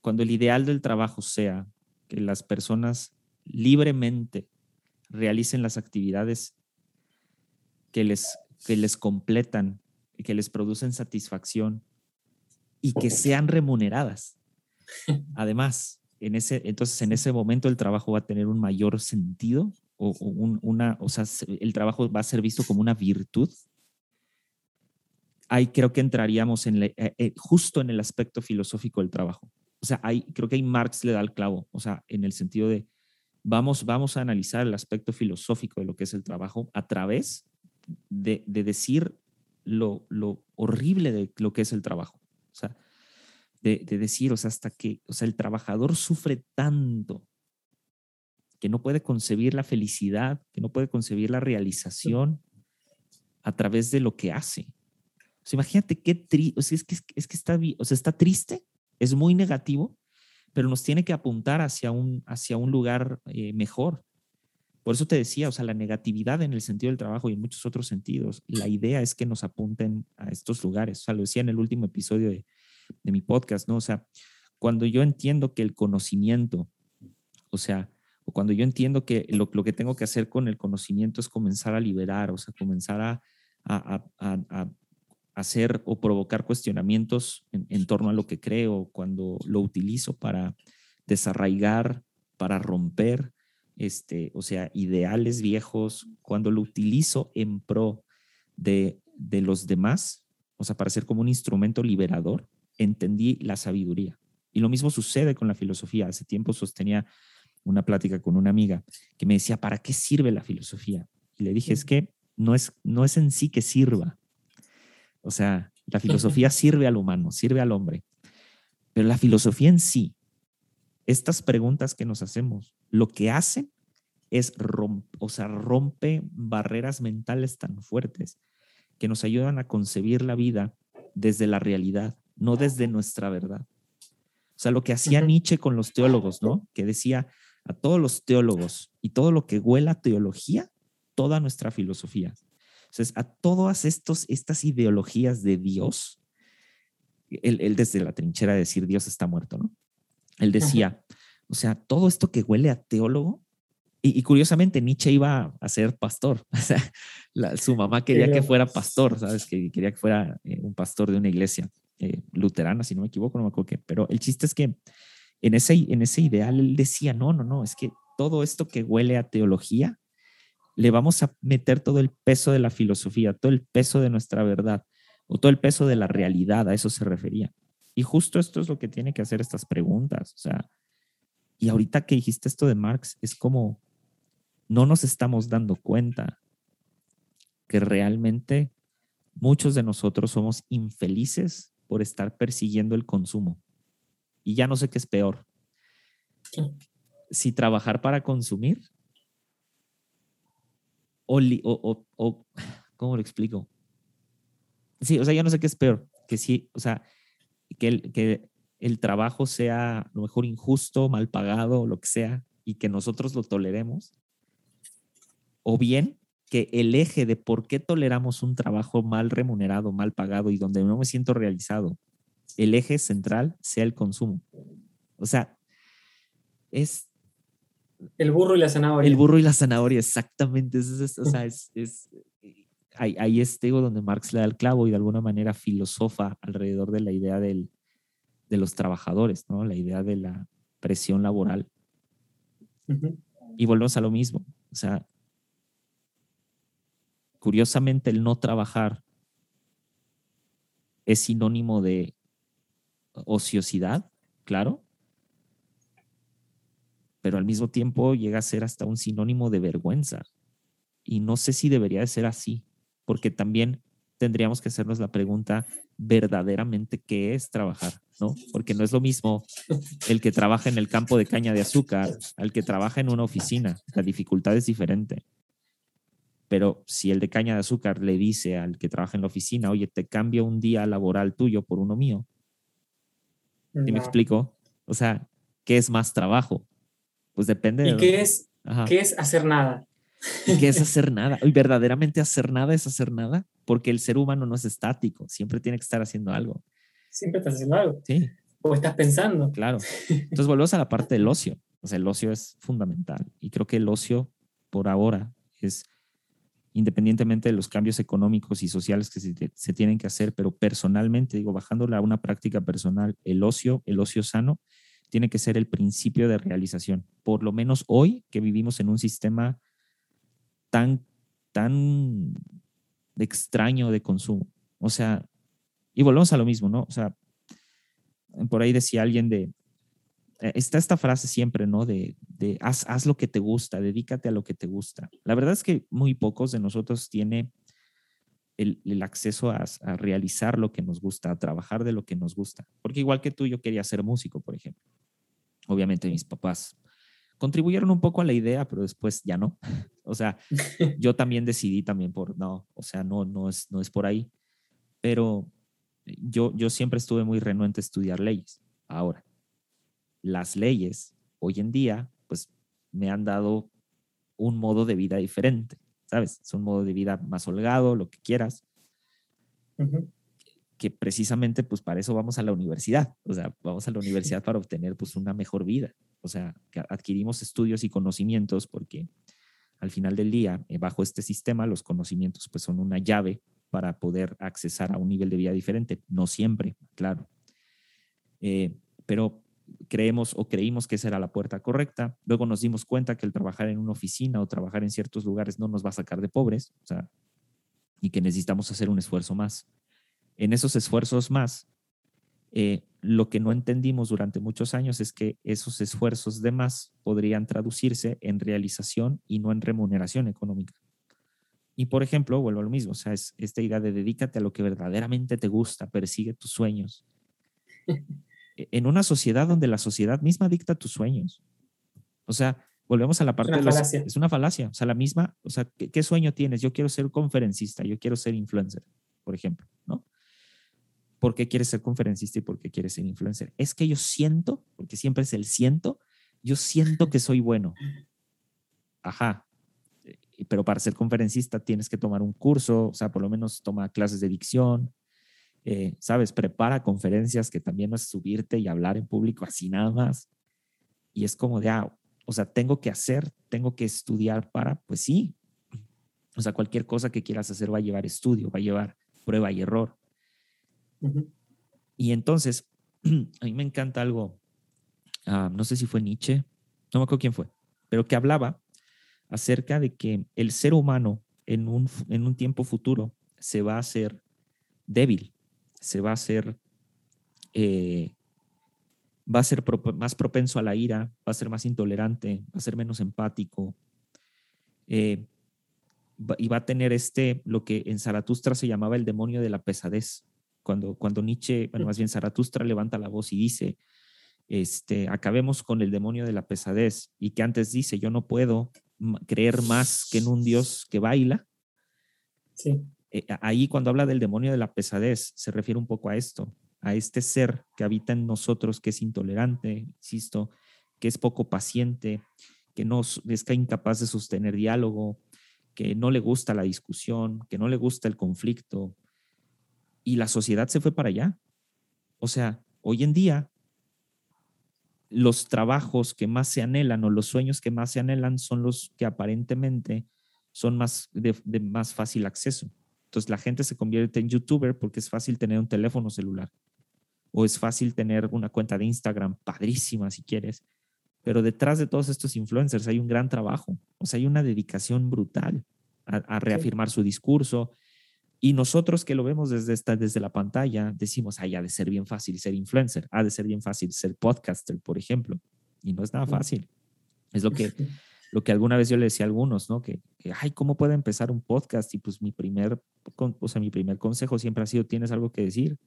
cuando el ideal del trabajo sea que las personas libremente realicen las actividades que les, que les completan que les producen satisfacción y que sean remuneradas. Además, en ese, entonces en ese momento el trabajo va a tener un mayor sentido o, una, o sea, el trabajo va a ser visto como una virtud. Ahí creo que entraríamos en eh, eh, justo en el aspecto filosófico del trabajo. O sea, ahí, creo que ahí Marx le da el clavo, o sea, en el sentido de vamos, vamos a analizar el aspecto filosófico de lo que es el trabajo a través de, de decir lo, lo horrible de lo que es el trabajo. O sea, de, decir, o sea, hasta que, o sea, el trabajador sufre tanto que no puede concebir la felicidad, que no puede concebir la realización a través de lo que hace. O sea, imagínate qué triste, o sea, es que, es que está, o sea, está triste, es muy negativo, pero nos tiene que apuntar hacia un, hacia un lugar eh, mejor. Por eso te decía, o sea, la negatividad en el sentido del trabajo y en muchos otros sentidos, la idea es que nos apunten a estos lugares. O sea, lo decía en el último episodio de, de mi podcast, ¿no? O sea, cuando yo entiendo que el conocimiento, o sea, o cuando yo entiendo que lo, lo, que tengo que hacer con el conocimiento es comenzar a liberar, o sea, comenzar a, a, a, hacer o provocar cuestionamientos en, en, torno a lo que creo, cuando lo utilizo para desarraigar, para romper, este, o sea, ideales viejos, cuando lo utilizo en pro de, de los demás, o sea, para ser como un instrumento liberador, entendí la sabiduría. Y lo mismo sucede con la filosofía. Hace tiempo sostenía una plática con una amiga que me decía, ¿para qué sirve la filosofía? Y le dije, es que no es, no es en sí que sirva. O sea, la filosofía sirve al humano, sirve al hombre. Pero la filosofía en sí, estas preguntas que nos hacemos, lo que hacen es o sea, rompe barreras mentales tan fuertes que nos ayudan a concebir la vida desde la realidad, no desde nuestra verdad. O sea, lo que hacía Nietzsche con los teólogos, ¿no? Que decía a todos los teólogos y todo lo que huela a teología, toda nuestra filosofía. Entonces, a todas estos, estas ideologías de Dios, él, desde la trinchera de decir Dios está muerto, ¿no? Él decía, o sea, todo esto que huele a teólogo, y, curiosamente Nietzsche iba a ser pastor, o sea, su mamá quería que fuera pastor, ¿sabes? Que quería que fuera eh, un pastor de una iglesia eh, luterana, si no me equivoco, no me acuerdo qué, pero el chiste es que en ese, en ese ideal él decía, no, no, no, es que todo esto que huele a teología, le vamos a meter todo el peso de la filosofía, todo el peso de nuestra verdad, o todo el peso de la realidad, a eso se refería. Y justo esto es lo que tiene que hacer estas preguntas, o sea, y ahorita que dijiste esto de Marx, es como, no nos estamos dando cuenta que realmente muchos de nosotros somos infelices por estar persiguiendo el consumo. Y ya no sé qué es peor. Si trabajar para consumir o, o, o, ¿cómo lo explico? Sí, o sea, ya no sé qué es peor. Que sí, o sea, que el, que el trabajo sea a lo mejor injusto, mal pagado, lo que sea, y que nosotros lo toleremos o bien que el eje de por qué toleramos un trabajo mal remunerado, mal pagado y donde no me siento realizado, el eje central sea el consumo. O sea, es... El burro y la zanahoria. El burro y la zanahoria, exactamente. Es, o sea, es, es ahí, ahí es donde Marx le da el clavo y de alguna manera filosofa alrededor de la idea del, de los trabajadores, ¿no? La idea de la presión laboral. Y volvemos a lo mismo. O sea, curiosamente el no trabajar es sinónimo de ociosidad, claro, pero al mismo tiempo llega a ser hasta un sinónimo de vergüenza. Y no sé si debería de ser así, porque también tendríamos que hacernos la pregunta verdaderamente qué es trabajar, ¿no? Porque no es lo mismo el que trabaja en el campo de caña de azúcar al que trabaja en una oficina. La dificultad es diferente. Pero si el de caña de azúcar le dice al que trabaja en la oficina, oye, te cambio un día laboral tuyo por uno mío, ¿y me explico? O sea, ¿qué es más trabajo? Pues depende. ¿Y qué, es, qué es hacer nada? qué es hacer nada? Y verdaderamente hacer nada es hacer nada, porque el ser humano no es estático, siempre tiene que estar haciendo algo. Siempre estás haciendo algo. Sí. O estás pensando. Claro. Entonces volvemos a la parte del ocio. O sea, el ocio es fundamental. Y creo que el ocio, por ahora, es independientemente de los cambios económicos y sociales que se, tienen que hacer, pero personalmente, digo, bajándole a una práctica personal, el ocio, el ocio sano, tiene que ser el principio de realización. Por lo menos hoy que vivimos en un sistema tan, tan extraño de consumo. O sea, y volvemos a lo mismo, ¿no? O sea, por ahí decía alguien de, eh, está esta frase siempre, ¿no? De, haz, haz, lo que te gusta, dedícate a lo que te gusta. La verdad es que muy pocos de nosotros tiene el, acceso a, realizar lo que nos gusta, a trabajar de lo que nos gusta. Porque igual que tú, yo quería ser músico, por ejemplo. Obviamente mis papás contribuyeron un poco a la idea, pero después ya no. O sea, yo también decidí también por, no, o sea, no, no es, no es por ahí. Pero yo, yo siempre estuve muy renuente a estudiar leyes. Ahora, las leyes hoy en día, pues me han dado un modo de vida diferente, ¿sabes? Es un modo de vida más holgado, lo que quieras. que precisamente pues para eso vamos a la universidad, o sea, vamos a la universidad para obtener pues una mejor vida, o sea, adquirimos estudios y conocimientos porque al final del día, eh, bajo este sistema, los conocimientos pues son una llave para poder accesar a un nivel de vida diferente, no siempre, claro. Eh, pero creemos o creímos que esa era la puerta correcta. Luego nos dimos cuenta que el trabajar en una oficina o trabajar en ciertos lugares no nos va a sacar de pobres, o sea, y que necesitamos hacer un esfuerzo más. En esos esfuerzos más, eh, lo que no entendimos durante muchos años es que esos esfuerzos de más podrían traducirse en realización y no en remuneración económica. Y por ejemplo, vuelvo a lo mismo, o sea, es esta idea de dedícate a lo que verdaderamente te gusta, persigue tus sueños. En una sociedad donde la sociedad misma dicta tus sueños. O sea, volvemos a la parte de los, es una falacia, o sea, la misma, o sea, ¿qué, sueño tienes? Yo quiero ser conferencista, yo quiero ser influencer, por ejemplo. ¿Por qué quieres ser conferencista y por qué quieres ser influencer? Es que yo siento, porque siempre es el siento, yo siento que soy bueno. Ajá. Eh, pero para ser conferencista tienes que tomar un curso, o sea, por lo menos toma clases de dicción, eh, ¿sabes? Prepara conferencias que también no es subirte y hablar en público así nada más. Y es como de, ah, o sea, tengo que hacer, tengo que estudiar para, pues sí. O sea, cualquier cosa que quieras hacer va a llevar estudio, va a llevar prueba y error. Y entonces, a mí me encanta algo, ah, no sé si fue Nietzsche, no me acuerdo quién fue, pero que hablaba acerca de que el ser humano en un, en un tiempo futuro se va a hacer débil, se va a hacer, eh, va a ser más propenso a la ira, va a ser más intolerante, va a ser menos empático. Eh, y va a tener este, lo que en Zaratustra se llamaba el demonio de la pesadez. Cuando, cuando Nietzsche, bueno, más bien Zaratustra levanta la voz y dice, este, acabemos con el demonio de la pesadez, y que antes dice, yo no puedo creer más que en un Dios que baila. Sí. Eh, ahí cuando habla del demonio de la pesadez, se refiere un poco a esto, a este ser que habita en nosotros, que es intolerante, insisto, que es poco paciente, que no es incapaz de sostener diálogo, que no le gusta la discusión, que no le gusta el conflicto. Y la sociedad se fue para allá. O sea, hoy en día, los trabajos que más se anhelan o los sueños que más se anhelan son los que aparentemente son más de más fácil acceso. Entonces la gente se convierte en youtuber porque es fácil tener un teléfono celular o es fácil tener una cuenta de Instagram padrísima si quieres. Pero detrás de todos estos influencers hay un gran trabajo, o sea, hay una dedicación brutal a, reafirmar su discurso. Y nosotros que lo vemos desde, esta, desde la pantalla, decimos, ay, ha de ser bien fácil ser influencer, ha de ser bien fácil ser podcaster, por ejemplo. Y no es nada fácil. Es lo que lo que alguna vez yo le decía a algunos, ¿no? Que, ay, ¿cómo puedo empezar un podcast? Y pues mi primer, o sea, mi primer consejo siempre ha sido, ¿tienes algo que decir?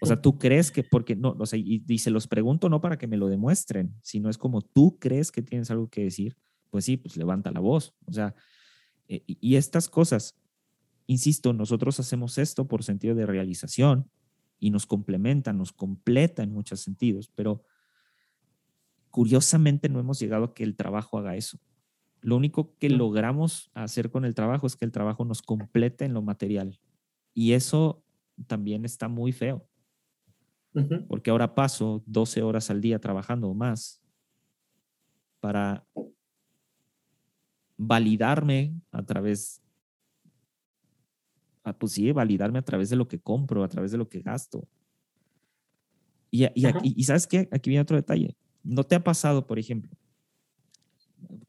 O sea, tú crees que, porque no, o sea, y, se los pregunto no para que me lo demuestren, sino es como tú crees que tienes algo que decir, pues sí, pues levanta la voz. O sea, eh, y estas cosas, insisto, nosotros hacemos esto por sentido de realización y nos complementa, nos completa en muchos sentidos, pero curiosamente no hemos llegado a que el trabajo haga eso. Lo único que logramos hacer con el trabajo es que el trabajo nos complete en lo material. Y eso también está muy feo. Porque ahora paso 12 horas al día trabajando o más para validarme a través, pues sí, validarme a través de lo que compro, a través de lo que gasto. Y, y, y sabes qué, aquí viene otro detalle. ¿No te ha pasado, por ejemplo,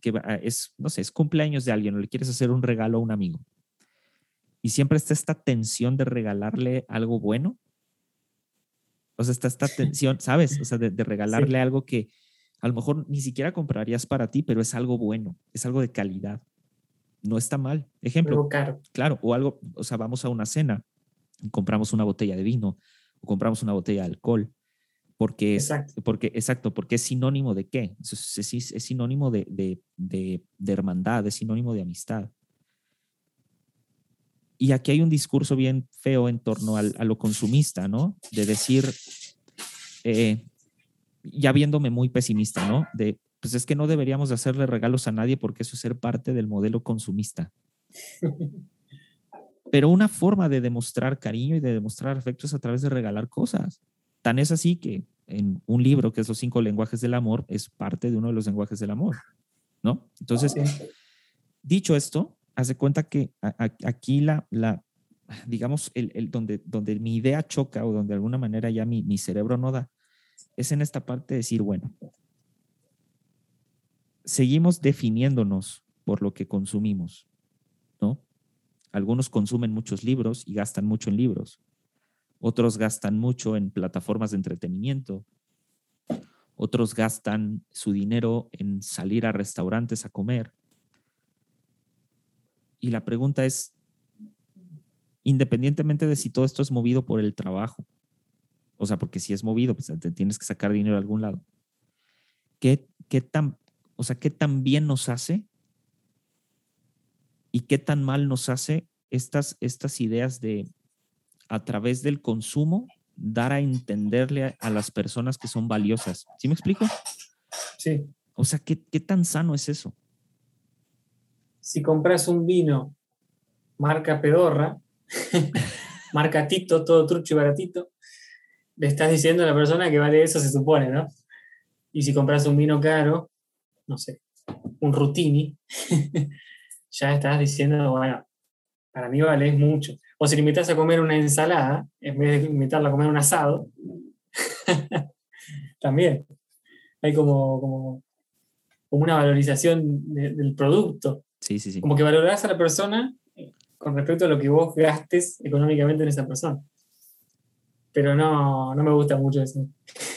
que es, no sé, es cumpleaños de alguien o le quieres hacer un regalo a un amigo? Y siempre está esta tensión de regalarle algo bueno. O sea, está esta tensión, ¿sabes? O sea, de, regalarle algo que a lo mejor ni siquiera comprarías para ti, pero es algo bueno, es algo de calidad. No está mal. Ejemplo, claro, o algo, o sea, vamos a una cena, compramos una botella de vino o compramos una botella de alcohol porque es, exacto. Porque, exacto, porque es sinónimo de qué? Es, es, sinónimo de, de, de, hermandad, es sinónimo de amistad. Y aquí hay un discurso bien feo en torno al, a lo consumista, ¿no? De decir, eh, ya viéndome muy pesimista, ¿no? De, pues es que no deberíamos de hacerle regalos a nadie porque eso es ser parte del modelo consumista. pero una forma de demostrar cariño y de demostrar afecto es a través de regalar cosas. Tan es así que en un libro que es Los cinco lenguajes del amor es parte de uno de los lenguajes del amor, ¿no? Entonces, dicho esto, hace cuenta que aquí la, la digamos, el, el, donde, donde mi idea choca o donde de alguna manera ya mi, mi cerebro no da, es en esta parte de decir, bueno, seguimos definiéndonos por lo que consumimos, ¿no? Algunos consumen muchos libros y gastan mucho en libros. Otros gastan mucho en plataformas de entretenimiento. Otros gastan su dinero en salir a restaurantes a comer. Y la pregunta es, independientemente de si todo esto es movido por el trabajo, o sea, porque si es movido, pues te tienes que sacar dinero de algún lado. ¿Qué, qué tan, o sea, qué tan bien nos hace y qué tan mal nos hace estas, estas ideas de a través del consumo dar a entenderle a, las personas que son valiosas. ¿Sí me explico? Sí. O sea, ¿qué, qué tan sano es eso? Si compras un vino marca pedorra, marca Tito, todo trucho y baratito, le estás diciendo a la persona que vale eso, se supone, ¿no? Y si compras un vino caro, no sé, un Rutini, ya estás diciendo, bueno, para mí vale mucho. O si le invitas a comer una ensalada, en vez de invitarla a comer un asado, también. Hay como, como, una valorización del producto. Sí, sí, sí. Como que valorás a la persona eh, con respecto a lo que vos gastes económicamente en esa persona. Pero no, no me gusta mucho eso.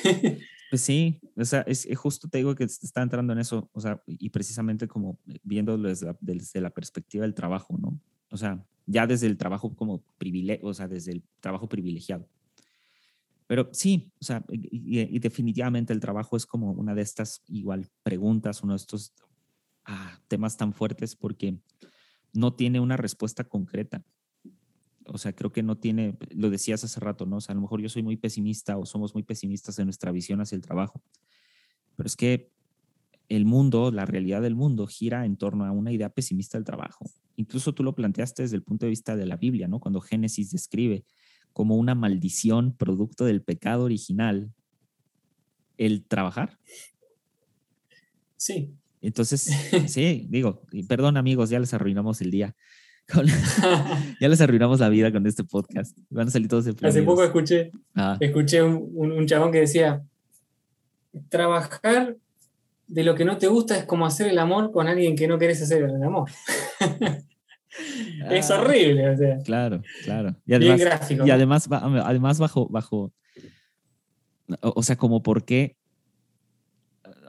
Pues sí, o sea, es, justo te digo que está entrando en eso, o sea, y precisamente como viendo desde desde la perspectiva del trabajo, ¿no? O sea, ya desde el trabajo como privilegio, o sea, desde el trabajo privilegiado. Pero sí, o sea, y, definitivamente el trabajo es como una de estas igual preguntas, uno de estos ah, temas tan fuertes porque no tiene una respuesta concreta. O sea, creo que no tiene, lo decías hace rato, ¿no? O sea, a lo mejor yo soy muy pesimista o somos muy pesimistas en nuestra visión hacia el trabajo. Pero es que el mundo, la realidad del mundo gira en torno a una idea pesimista del trabajo. Incluso tú lo planteaste desde el punto de vista de la Biblia, ¿no? Cuando Génesis describe como una maldición producto del pecado original el trabajar. Sí. Entonces, sí, digo, perdón amigos, ya les arruinamos el día. ya les arruinamos la vida con este podcast. Van a salir todos de Hace poco escuché, ah. escuché un, un chabón que decía, trabajar de lo que no te gusta es como hacer el amor con alguien que no querés hacer el amor. es horrible. Claro, claro. Y además, gráfico. Y además, además bajo, bajo, o sea, como por qué,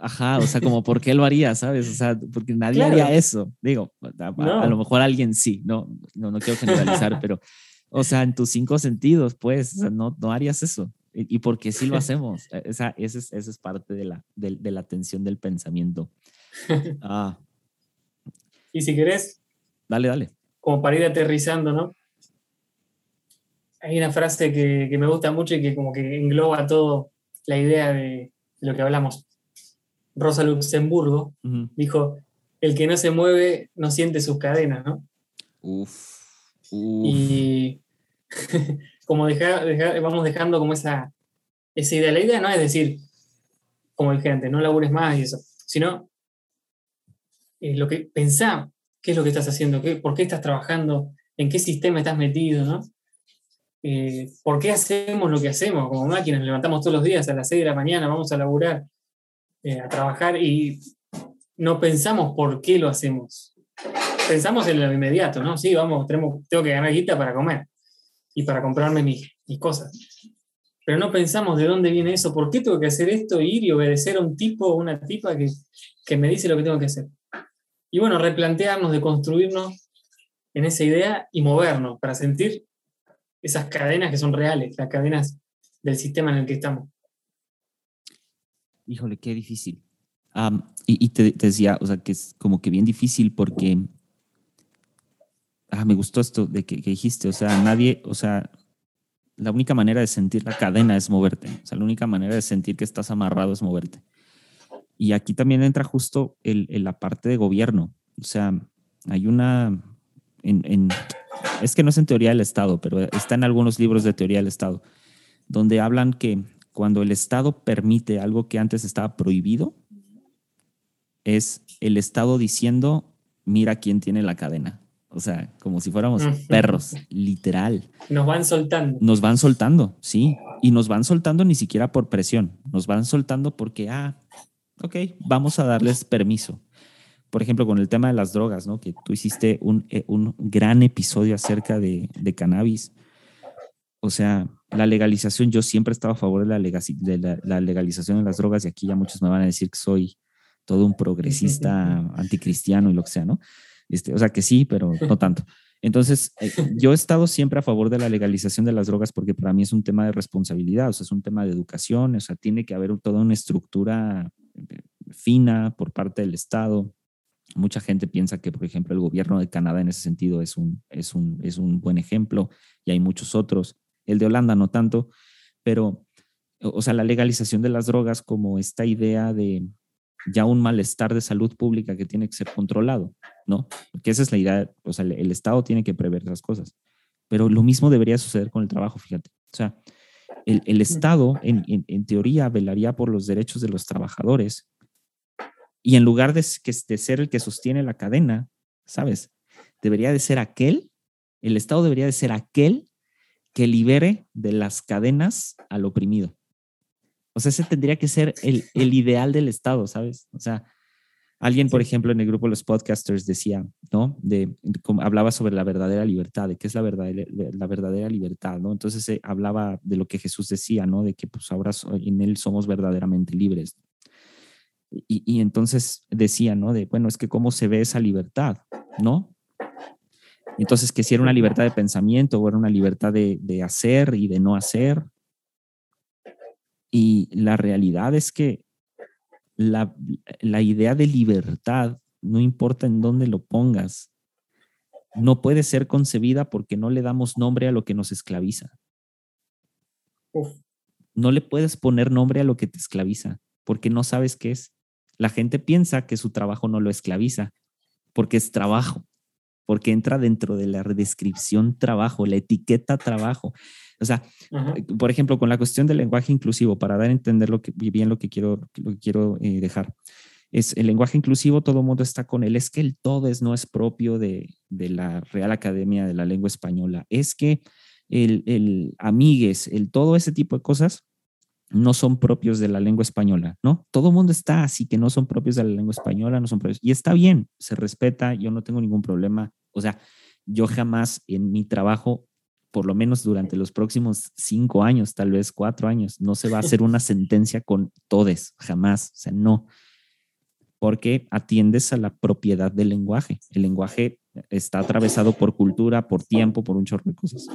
ajá, o sea, como por qué lo haría, ¿sabes? O sea, porque nadie haría eso. Digo, a, lo mejor alguien sí, no, no, no quiero generalizar, pero, o sea, en tus cinco sentidos, pues, no, no harías eso. Y, porque sí lo hacemos. E, esa, esa, es, esa es parte de la, de, de la tensión del pensamiento. Ah. Y si querés. Dale, dale. Como para ir aterrizando, ¿no? Hay una frase que, que me gusta mucho y que como que engloba todo la idea de, lo que hablamos. Rosa Luxemburgo dijo, el que no se mueve no siente sus cadenas, ¿no? Uf. uf. Y como vamos dejando como esa, esa idea. La idea no es decir, como el gente, no labures más y eso, sino eh, lo que pensá, qué es lo que estás haciendo, ¿Qué, por qué estás trabajando, en qué sistema estás metido, ¿no? Eh, ¿Por qué hacemos lo que hacemos? Como máquinas, nos levantamos todos los días a las 6 de la mañana, vamos a laburar, eh, a trabajar y no pensamos por qué lo hacemos. Pensamos en lo inmediato, ¿no? Sí, vamos, tenemos, tengo que ganar guita para comer y para comprarme mis, cosas. Pero no pensamos de dónde viene eso, por qué tengo que hacer esto, ir y obedecer a un tipo o una tipa que, que me dice lo que tengo que hacer. Y bueno, replantearnos, de construirnos en esa idea y movernos para sentir esas cadenas que son reales, las cadenas del sistema en el que estamos. Híjole, qué difícil. y, te, te, decía, o sea, que es como que bien difícil porque ah, me gustó esto de que, dijiste, o sea, nadie, o sea, la única manera de sentir la cadena es moverte, o sea, la única manera de sentir que estás amarrado es moverte. Y aquí también entra justo el, la parte de gobierno, o sea, hay una, en, es que no es en teoría del Estado, pero está en algunos libros de teoría del Estado, donde hablan que cuando el Estado permite algo que antes estaba prohibido, es el Estado diciendo, mira quién tiene la cadena. O sea, como si fuéramos perros, literal. Nos van soltando. Nos van soltando, sí. Y nos van soltando ni siquiera por presión. Nos van soltando porque, ah, ok, vamos a darles permiso. Por ejemplo, con el tema de las drogas, ¿no? Que tú hiciste un, eh, un gran episodio acerca de, de, cannabis. O sea, la legalización, yo siempre he estado a favor de, la, de la, la legalización de las drogas y aquí ya muchos me van a decir que soy todo un progresista anticristiano y lo que sea, ¿no? Este, o sea que sí, pero no tanto. Entonces, eh, yo he estado siempre a favor de la legalización de las drogas porque para mí es un tema de responsabilidad, o sea, es un tema de educación, o sea, tiene que haber toda una estructura eh, fina por parte del Estado. Mucha gente piensa que, por ejemplo, el gobierno de Canadá en ese sentido es un, es un, es un buen ejemplo y hay muchos otros. El de Holanda no tanto, pero, o sea, la legalización de las drogas como esta idea de, ya un malestar de salud pública que tiene que ser controlado, ¿no? Porque esa es la idea, o sea, el, Estado tiene que prever esas cosas. Pero lo mismo debería suceder con el trabajo, fíjate. O sea, el, el Estado, en, en, teoría, velaría por los derechos de los trabajadores y en lugar de, de ser el que sostiene la cadena, ¿sabes? Debería de ser aquel, el Estado debería de ser aquel que libere de las cadenas al oprimido. O sea, ese tendría que ser el, el ideal del Estado, ¿sabes? O sea, alguien, por ejemplo, en el grupo de los podcasters decía, ¿no? De, hablaba sobre la verdadera libertad, de qué es la verdadera, la verdadera libertad, ¿no? Entonces se hablaba de lo que Jesús decía, ¿no? De que pues ahora en Él somos verdaderamente libres. Y, y entonces decía, ¿no? De, bueno, es que cómo se ve esa libertad, ¿no? Entonces, que si era una libertad de pensamiento o era una libertad de, de hacer y de no hacer, y la realidad es que la, idea de libertad, no importa en dónde lo pongas, no puede ser concebida porque no le damos nombre a lo que nos esclaviza. No le puedes poner nombre a lo que te esclaviza porque no sabes qué es. La gente piensa que su trabajo no lo esclaviza porque es trabajo, porque entra dentro de la descripción trabajo, la etiqueta trabajo. O sea, eh, por ejemplo, con la cuestión del lenguaje inclusivo, para dar a entender lo que, bien lo que quiero, lo que quiero eh, dejar, es el lenguaje inclusivo, todo mundo está con él. Es que el todo es, no es propio de, de, la Real Academia de la Lengua Española. Es que el, el amigues, el todo ese tipo de cosas no son propios de la lengua española, ¿no? Todo el mundo está así que no son propios de la lengua española, no son propios. Y está bien, se respeta, yo no tengo ningún problema. O sea, yo jamás en mi trabajo por lo menos durante los próximos cinco años, tal vez cuatro años, no se va a hacer una sentencia con todes, jamás, o sea, no, porque atiendes a la propiedad del lenguaje. El lenguaje está atravesado por cultura, por tiempo, por un chorro de cosas.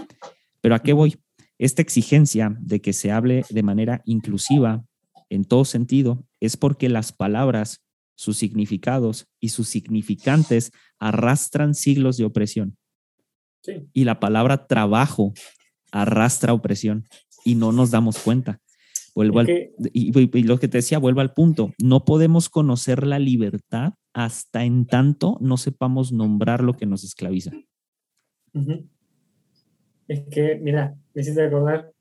Pero ¿a qué voy? Esta exigencia de que se hable de manera inclusiva en todo sentido es porque las palabras, sus significados y sus significantes arrastran siglos de opresión. Y la palabra trabajo arrastra opresión y no nos damos cuenta. Vuelvo al, y, lo que te decía, vuelvo al punto. No podemos conocer la libertad hasta en tanto no sepamos nombrar lo que nos esclaviza. Es que, mira, me hiciste recordar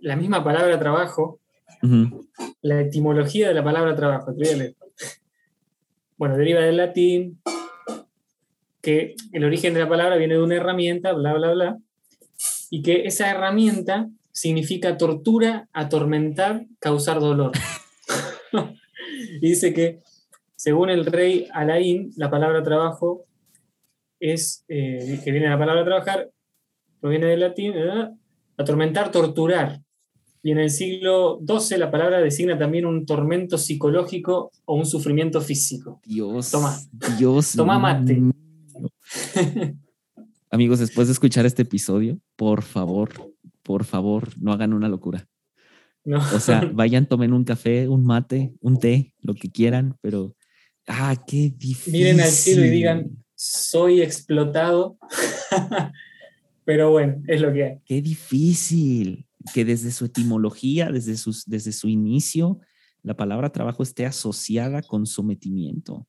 la misma palabra trabajo, la etimología de la palabra trabajo. Bueno, deriva del latín, que el origen de la palabra viene de una herramienta, bla, bla, bla, y que esa herramienta significa tortura, atormentar, causar dolor. y dice que, según el rey Alain, la palabra trabajo es, eh, que viene de la palabra trabajar, proviene del latín, atormentar, torturar. Y en el siglo XII la palabra designa también un tormento psicológico o un sufrimiento físico. Dios. Toma. Dios. Toma mate. Amigos, después de escuchar este episodio, por favor, por favor, no hagan una locura. O sea, vayan, tomen un café, un mate, un té, lo que quieran, pero, ah, qué difícil. Miren al cielo y digan, soy explotado. pero bueno, es lo que hay. Qué difícil que desde su etimología, desde, sus, desde su inicio, la palabra trabajo esté asociada con sometimiento.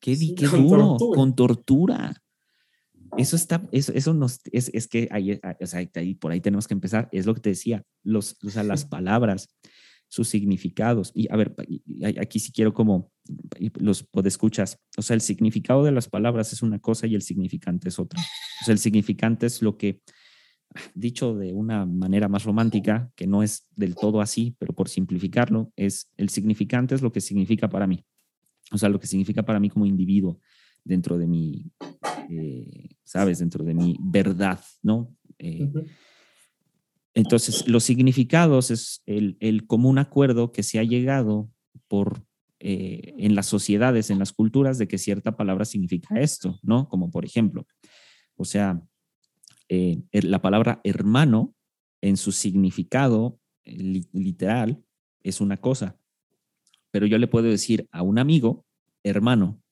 Qué, duro, con tortura. eso está, eso, eso nos, es, es que ahí, o sea, ahí, por ahí tenemos que empezar, es lo que te decía, los, o sea, las palabras, sus significados. Y a ver, aquí sí quiero como los escuchas, o sea, el significado de las palabras es una cosa y el significante es otra. O sea, el significante es lo que, dicho de una manera más romántica, que no es del todo así, pero por simplificarlo, es el significante es lo que significa para mí. O sea, lo que significa para mí como individuo dentro de mi, eh, ¿sabes? Dentro de mi verdad, ¿no? Eh, entonces, los significados es el, el, común acuerdo que se ha llegado por, eh, en las sociedades, en las culturas, de que cierta palabra significa esto, ¿no? Como por ejemplo, o sea, la palabra hermano en su significado literal es una cosa, pero yo le puedo decir a un amigo, hermano,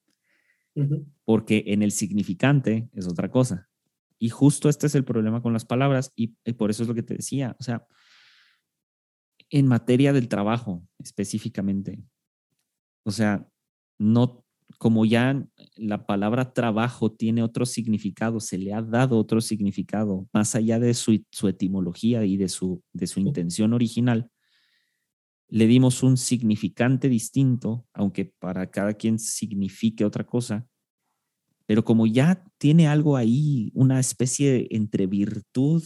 porque en el significante es otra cosa. Y justo este es el problema con las palabras y, por eso es lo que te decía, o sea, en materia del trabajo específicamente, o sea, no, como ya la palabra trabajo tiene otro significado, se le ha dado otro significado, más allá de su, su etimología y de su, de su intención original, le dimos un significante distinto, aunque para cada quien signifique otra cosa, pero como ya tiene algo ahí, una especie entre virtud,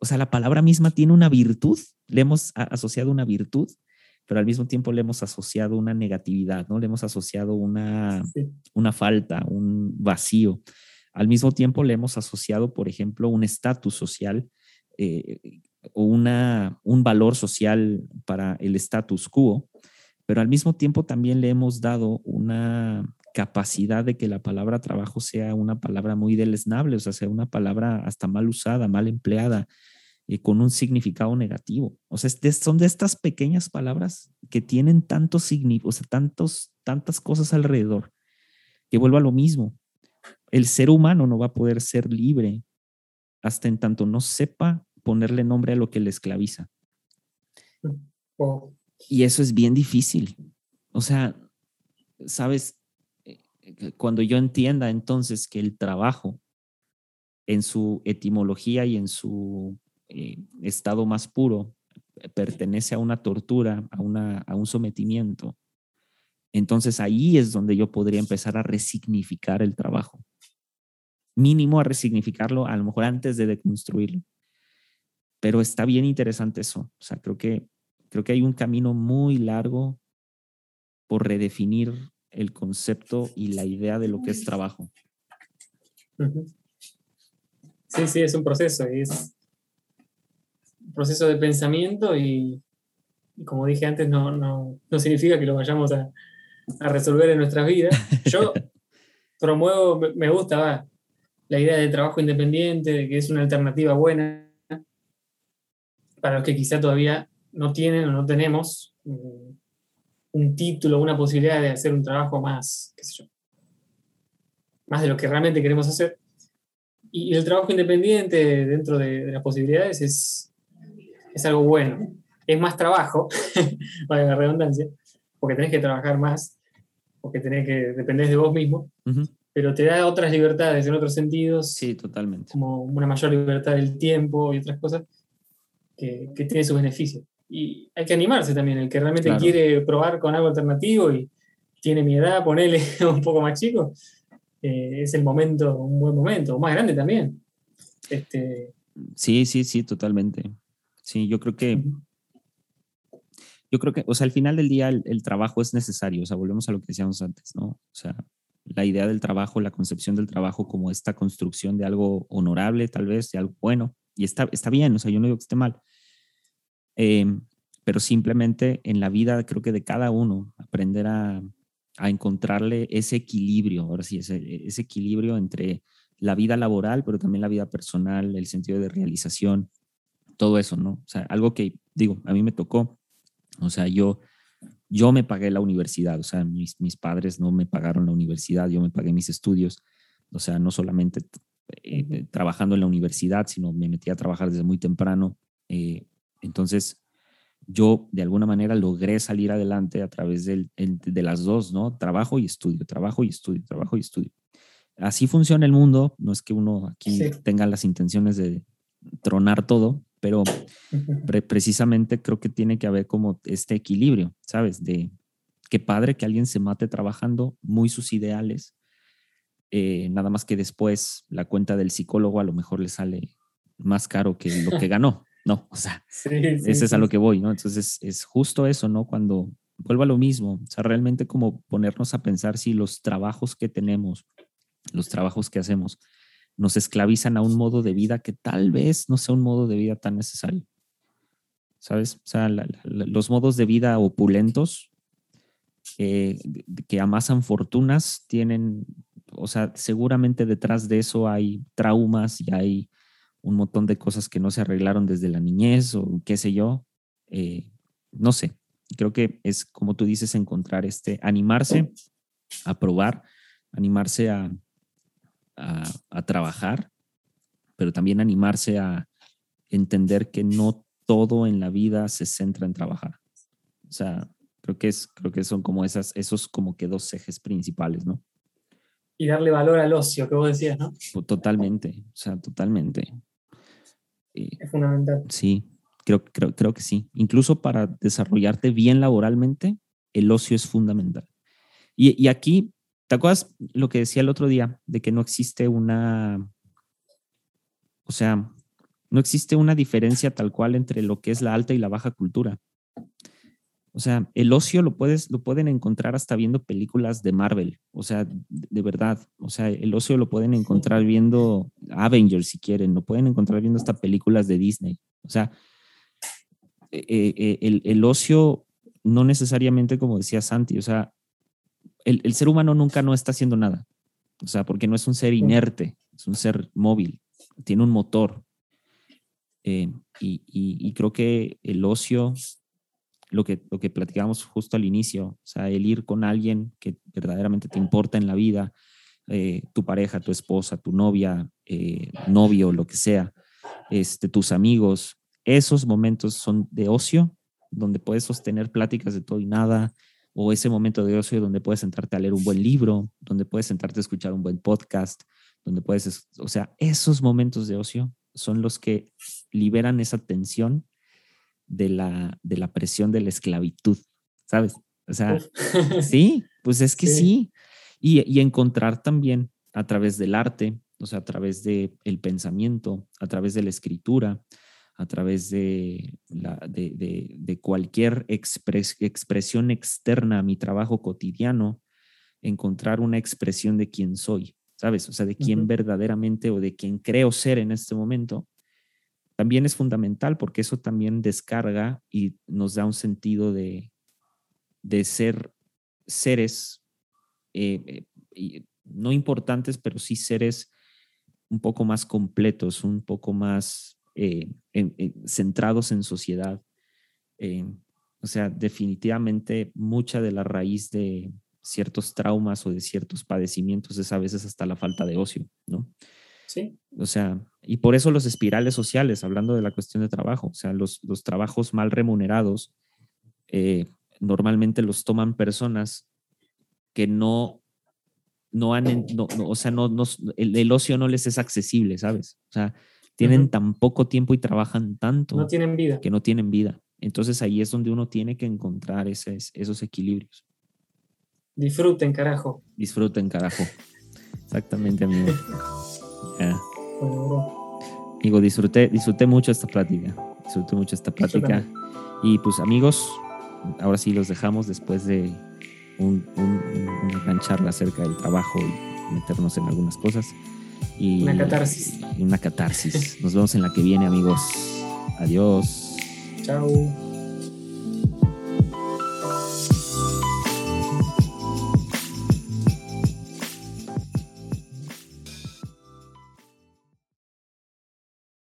o sea, la palabra misma tiene una virtud, le hemos asociado una virtud, pero al mismo tiempo le hemos asociado una negatividad, ¿no? Le hemos asociado una, una falta, un vacío. Al mismo tiempo le hemos asociado, por ejemplo, un estatus social eh, o una, un valor social para el status quo, pero al mismo tiempo también le hemos dado una capacidad de que la palabra trabajo sea una palabra muy deleznable, o sea, sea una palabra hasta mal usada, mal empleada, eh, con un significado negativo. O sea, son de estas pequeñas palabras que tienen tantos significados, o sea, tantos, tantas cosas alrededor, que vuelvo a lo mismo. El ser humano no va a poder ser libre hasta en tanto no sepa ponerle nombre a lo que le esclaviza. Y eso es bien difícil. O sea, sabes, eh, cuando yo entienda entonces que el trabajo en su etimología y en su eh, estado más puro pertenece a una tortura, a, una, a un sometimiento, entonces ahí es donde yo podría empezar a resignificar el trabajo. Mínimo a resignificarlo, a lo mejor antes de deconstruirlo. Pero está bien interesante eso. O sea, creo que, creo que hay un camino muy largo por redefinir el concepto y la idea de lo que es trabajo. Sí, sí, es un proceso. Es proceso de pensamiento y, como dije antes, no, no, no, significa que lo vayamos a, a resolver en nuestras vidas. Yo promuevo, me gusta la idea de trabajo independiente, de que es una alternativa buena para los que quizá todavía no tienen o no tenemos mm, un título, una posibilidad de hacer un trabajo más, qué sé yo, más de lo que realmente queremos hacer. Y el trabajo independiente dentro de, las posibilidades es, es algo bueno. Es más trabajo, para la redundancia, porque tenés que trabajar más, porque tenés que depender de vos mismo, pero te da otras libertades en otros sentidos. Sí, totalmente. Como una mayor libertad del tiempo y otras cosas que, tiene sus beneficios. Y hay que animarse también, el que realmente quiere probar con algo alternativo y tiene mi edad, ponele un poco más chico, eh, es el momento, un buen momento, más grande también. Este... Sí, sí, sí, totalmente. Sí, yo creo que, yo creo que, o sea, al final del día el, el, trabajo es necesario, o sea, volvemos a lo que decíamos antes, ¿no? O sea, la idea del trabajo, la concepción del trabajo como esta construcción de algo honorable, tal vez, de algo bueno, y está, está bien, o sea, yo no digo que esté mal, Em, pero simplemente en la vida creo que de cada uno aprender a, a encontrarle ese equilibrio, ahora sí, ese, ese, equilibrio entre la vida laboral, pero también la vida personal, el sentido de realización, todo eso, ¿no? O sea, algo que digo, a mí me tocó, o sea, yo, yo me pagué la universidad, o sea, mis, mis padres no me pagaron la universidad, yo me pagué mis estudios, o sea, no solamente eh, trabajando en la universidad, sino me metí a trabajar desde muy temprano. Eh, entonces, yo de alguna manera logré salir adelante a través de las dos, ¿no? Trabajo y estudio, trabajo y estudio, trabajo y estudio. así funciona el mundo. No es que uno aquí tenga las intenciones de tronar todo, pero precisamente creo que tiene que haber como este equilibrio, ¿sabes? De qué padre que alguien se mate trabajando muy sus ideales, eh, nada más que después la cuenta del psicólogo a lo mejor le sale más caro que lo que ganó, ¿no? O sea, ese es a lo que voy, ¿no? Entonces es justo eso, ¿no? Cuando vuelvo a lo mismo, o sea, realmente como ponernos a pensar si los trabajos que tenemos, los trabajos que hacemos, nos esclavizan a un modo de vida que tal vez no sea un modo de vida tan necesario. ¿Sabes? O sea, los modos de vida opulentos eh, que amasan fortunas tienen, o sea, seguramente detrás de eso hay traumas y hay un montón de cosas que no se arreglaron desde la niñez o qué sé yo. Eh, no sé, creo que es como tú dices, encontrar este, animarse a probar, animarse a, a, trabajar, pero también animarse a entender que no todo en la vida se centra en trabajar. O sea, creo que es, creo que son como esas, esos como que dos ejes principales, ¿no? Y darle valor al ocio, que vos decías, ¿no? Totalmente, o sea, totalmente. Es fundamental. Sí, creo, creo, creo que sí. Incluso para desarrollarte bien laboralmente, el ocio es fundamental. Y, y aquí ¿Te acuerdas lo que decía el otro día de que no existe una, o sea, no existe una diferencia tal cual entre lo que es la alta y la baja cultura? O sea, el ocio lo puedes, lo pueden encontrar hasta viendo películas de Marvel. O sea, de, verdad. O sea, el ocio lo pueden encontrar viendo Avengers si quieren. Lo pueden encontrar viendo hasta películas de Disney. O sea, eh, eh, el, el, ocio no necesariamente como decía Santi. O sea, el, ser humano nunca no está haciendo nada. O sea, porque no es un ser inerte, es un ser móvil, tiene un motor. Eh, y, creo que el ocio, lo que, lo que platicábamos justo al inicio, o sea, el ir con alguien que verdaderamente te importa en la vida, eh, tu pareja, tu esposa, tu novia, eh, novio, lo que sea, este, tus amigos, esos momentos son de ocio, donde puedes sostener pláticas de todo y nada, o ese momento de ocio donde puedes sentarte a leer un buen libro, donde puedes sentarte a escuchar un buen podcast, donde puedes, o sea, esos momentos de ocio son los que liberan esa tensión de la, de la presión de la esclavitud, ¿sabes? O sea, sí, pues es que sí. Y, y, encontrar también a través del arte, o sea, a través del el pensamiento, a través de la escritura, a través de, la, de, cualquier expresión externa a mi trabajo cotidiano, encontrar una expresión de quién soy, ¿sabes? O sea, de quién verdaderamente o de quién creo ser en este momento, también es fundamental porque eso también descarga y nos da un sentido de, de ser seres, eh, eh, no importantes, pero sí seres un poco más completos, un poco más eh, centrados en sociedad. Eh, o sea, definitivamente mucha de la raíz de ciertos traumas o de ciertos padecimientos es a veces hasta la falta de ocio, ¿no? Sí. O sea, y por eso los espirales sociales, hablando de la cuestión de trabajo, o sea, los, los trabajos mal remunerados, eh, normalmente los toman personas que no, no han, no, o sea, no, no el, el, ocio no les es accesible, ¿sabes? O sea, tienen tan poco tiempo y trabajan tanto. No tienen vida. Que no tienen vida. Entonces ahí es donde uno tiene que encontrar esos equilibrios. Disfruten, carajo. Disfruten, carajo. Exactamente, amigo. Amigo, disfruté, disfruté mucho esta plática. Disfruté mucho esta plática. Y pues amigos, ahora sí los dejamos después de un, una gran charla acerca del trabajo y meternos en algunas cosas. Y, una catarsis. una catarsis. Nos vemos en la que viene, amigos. Adiós. Chao.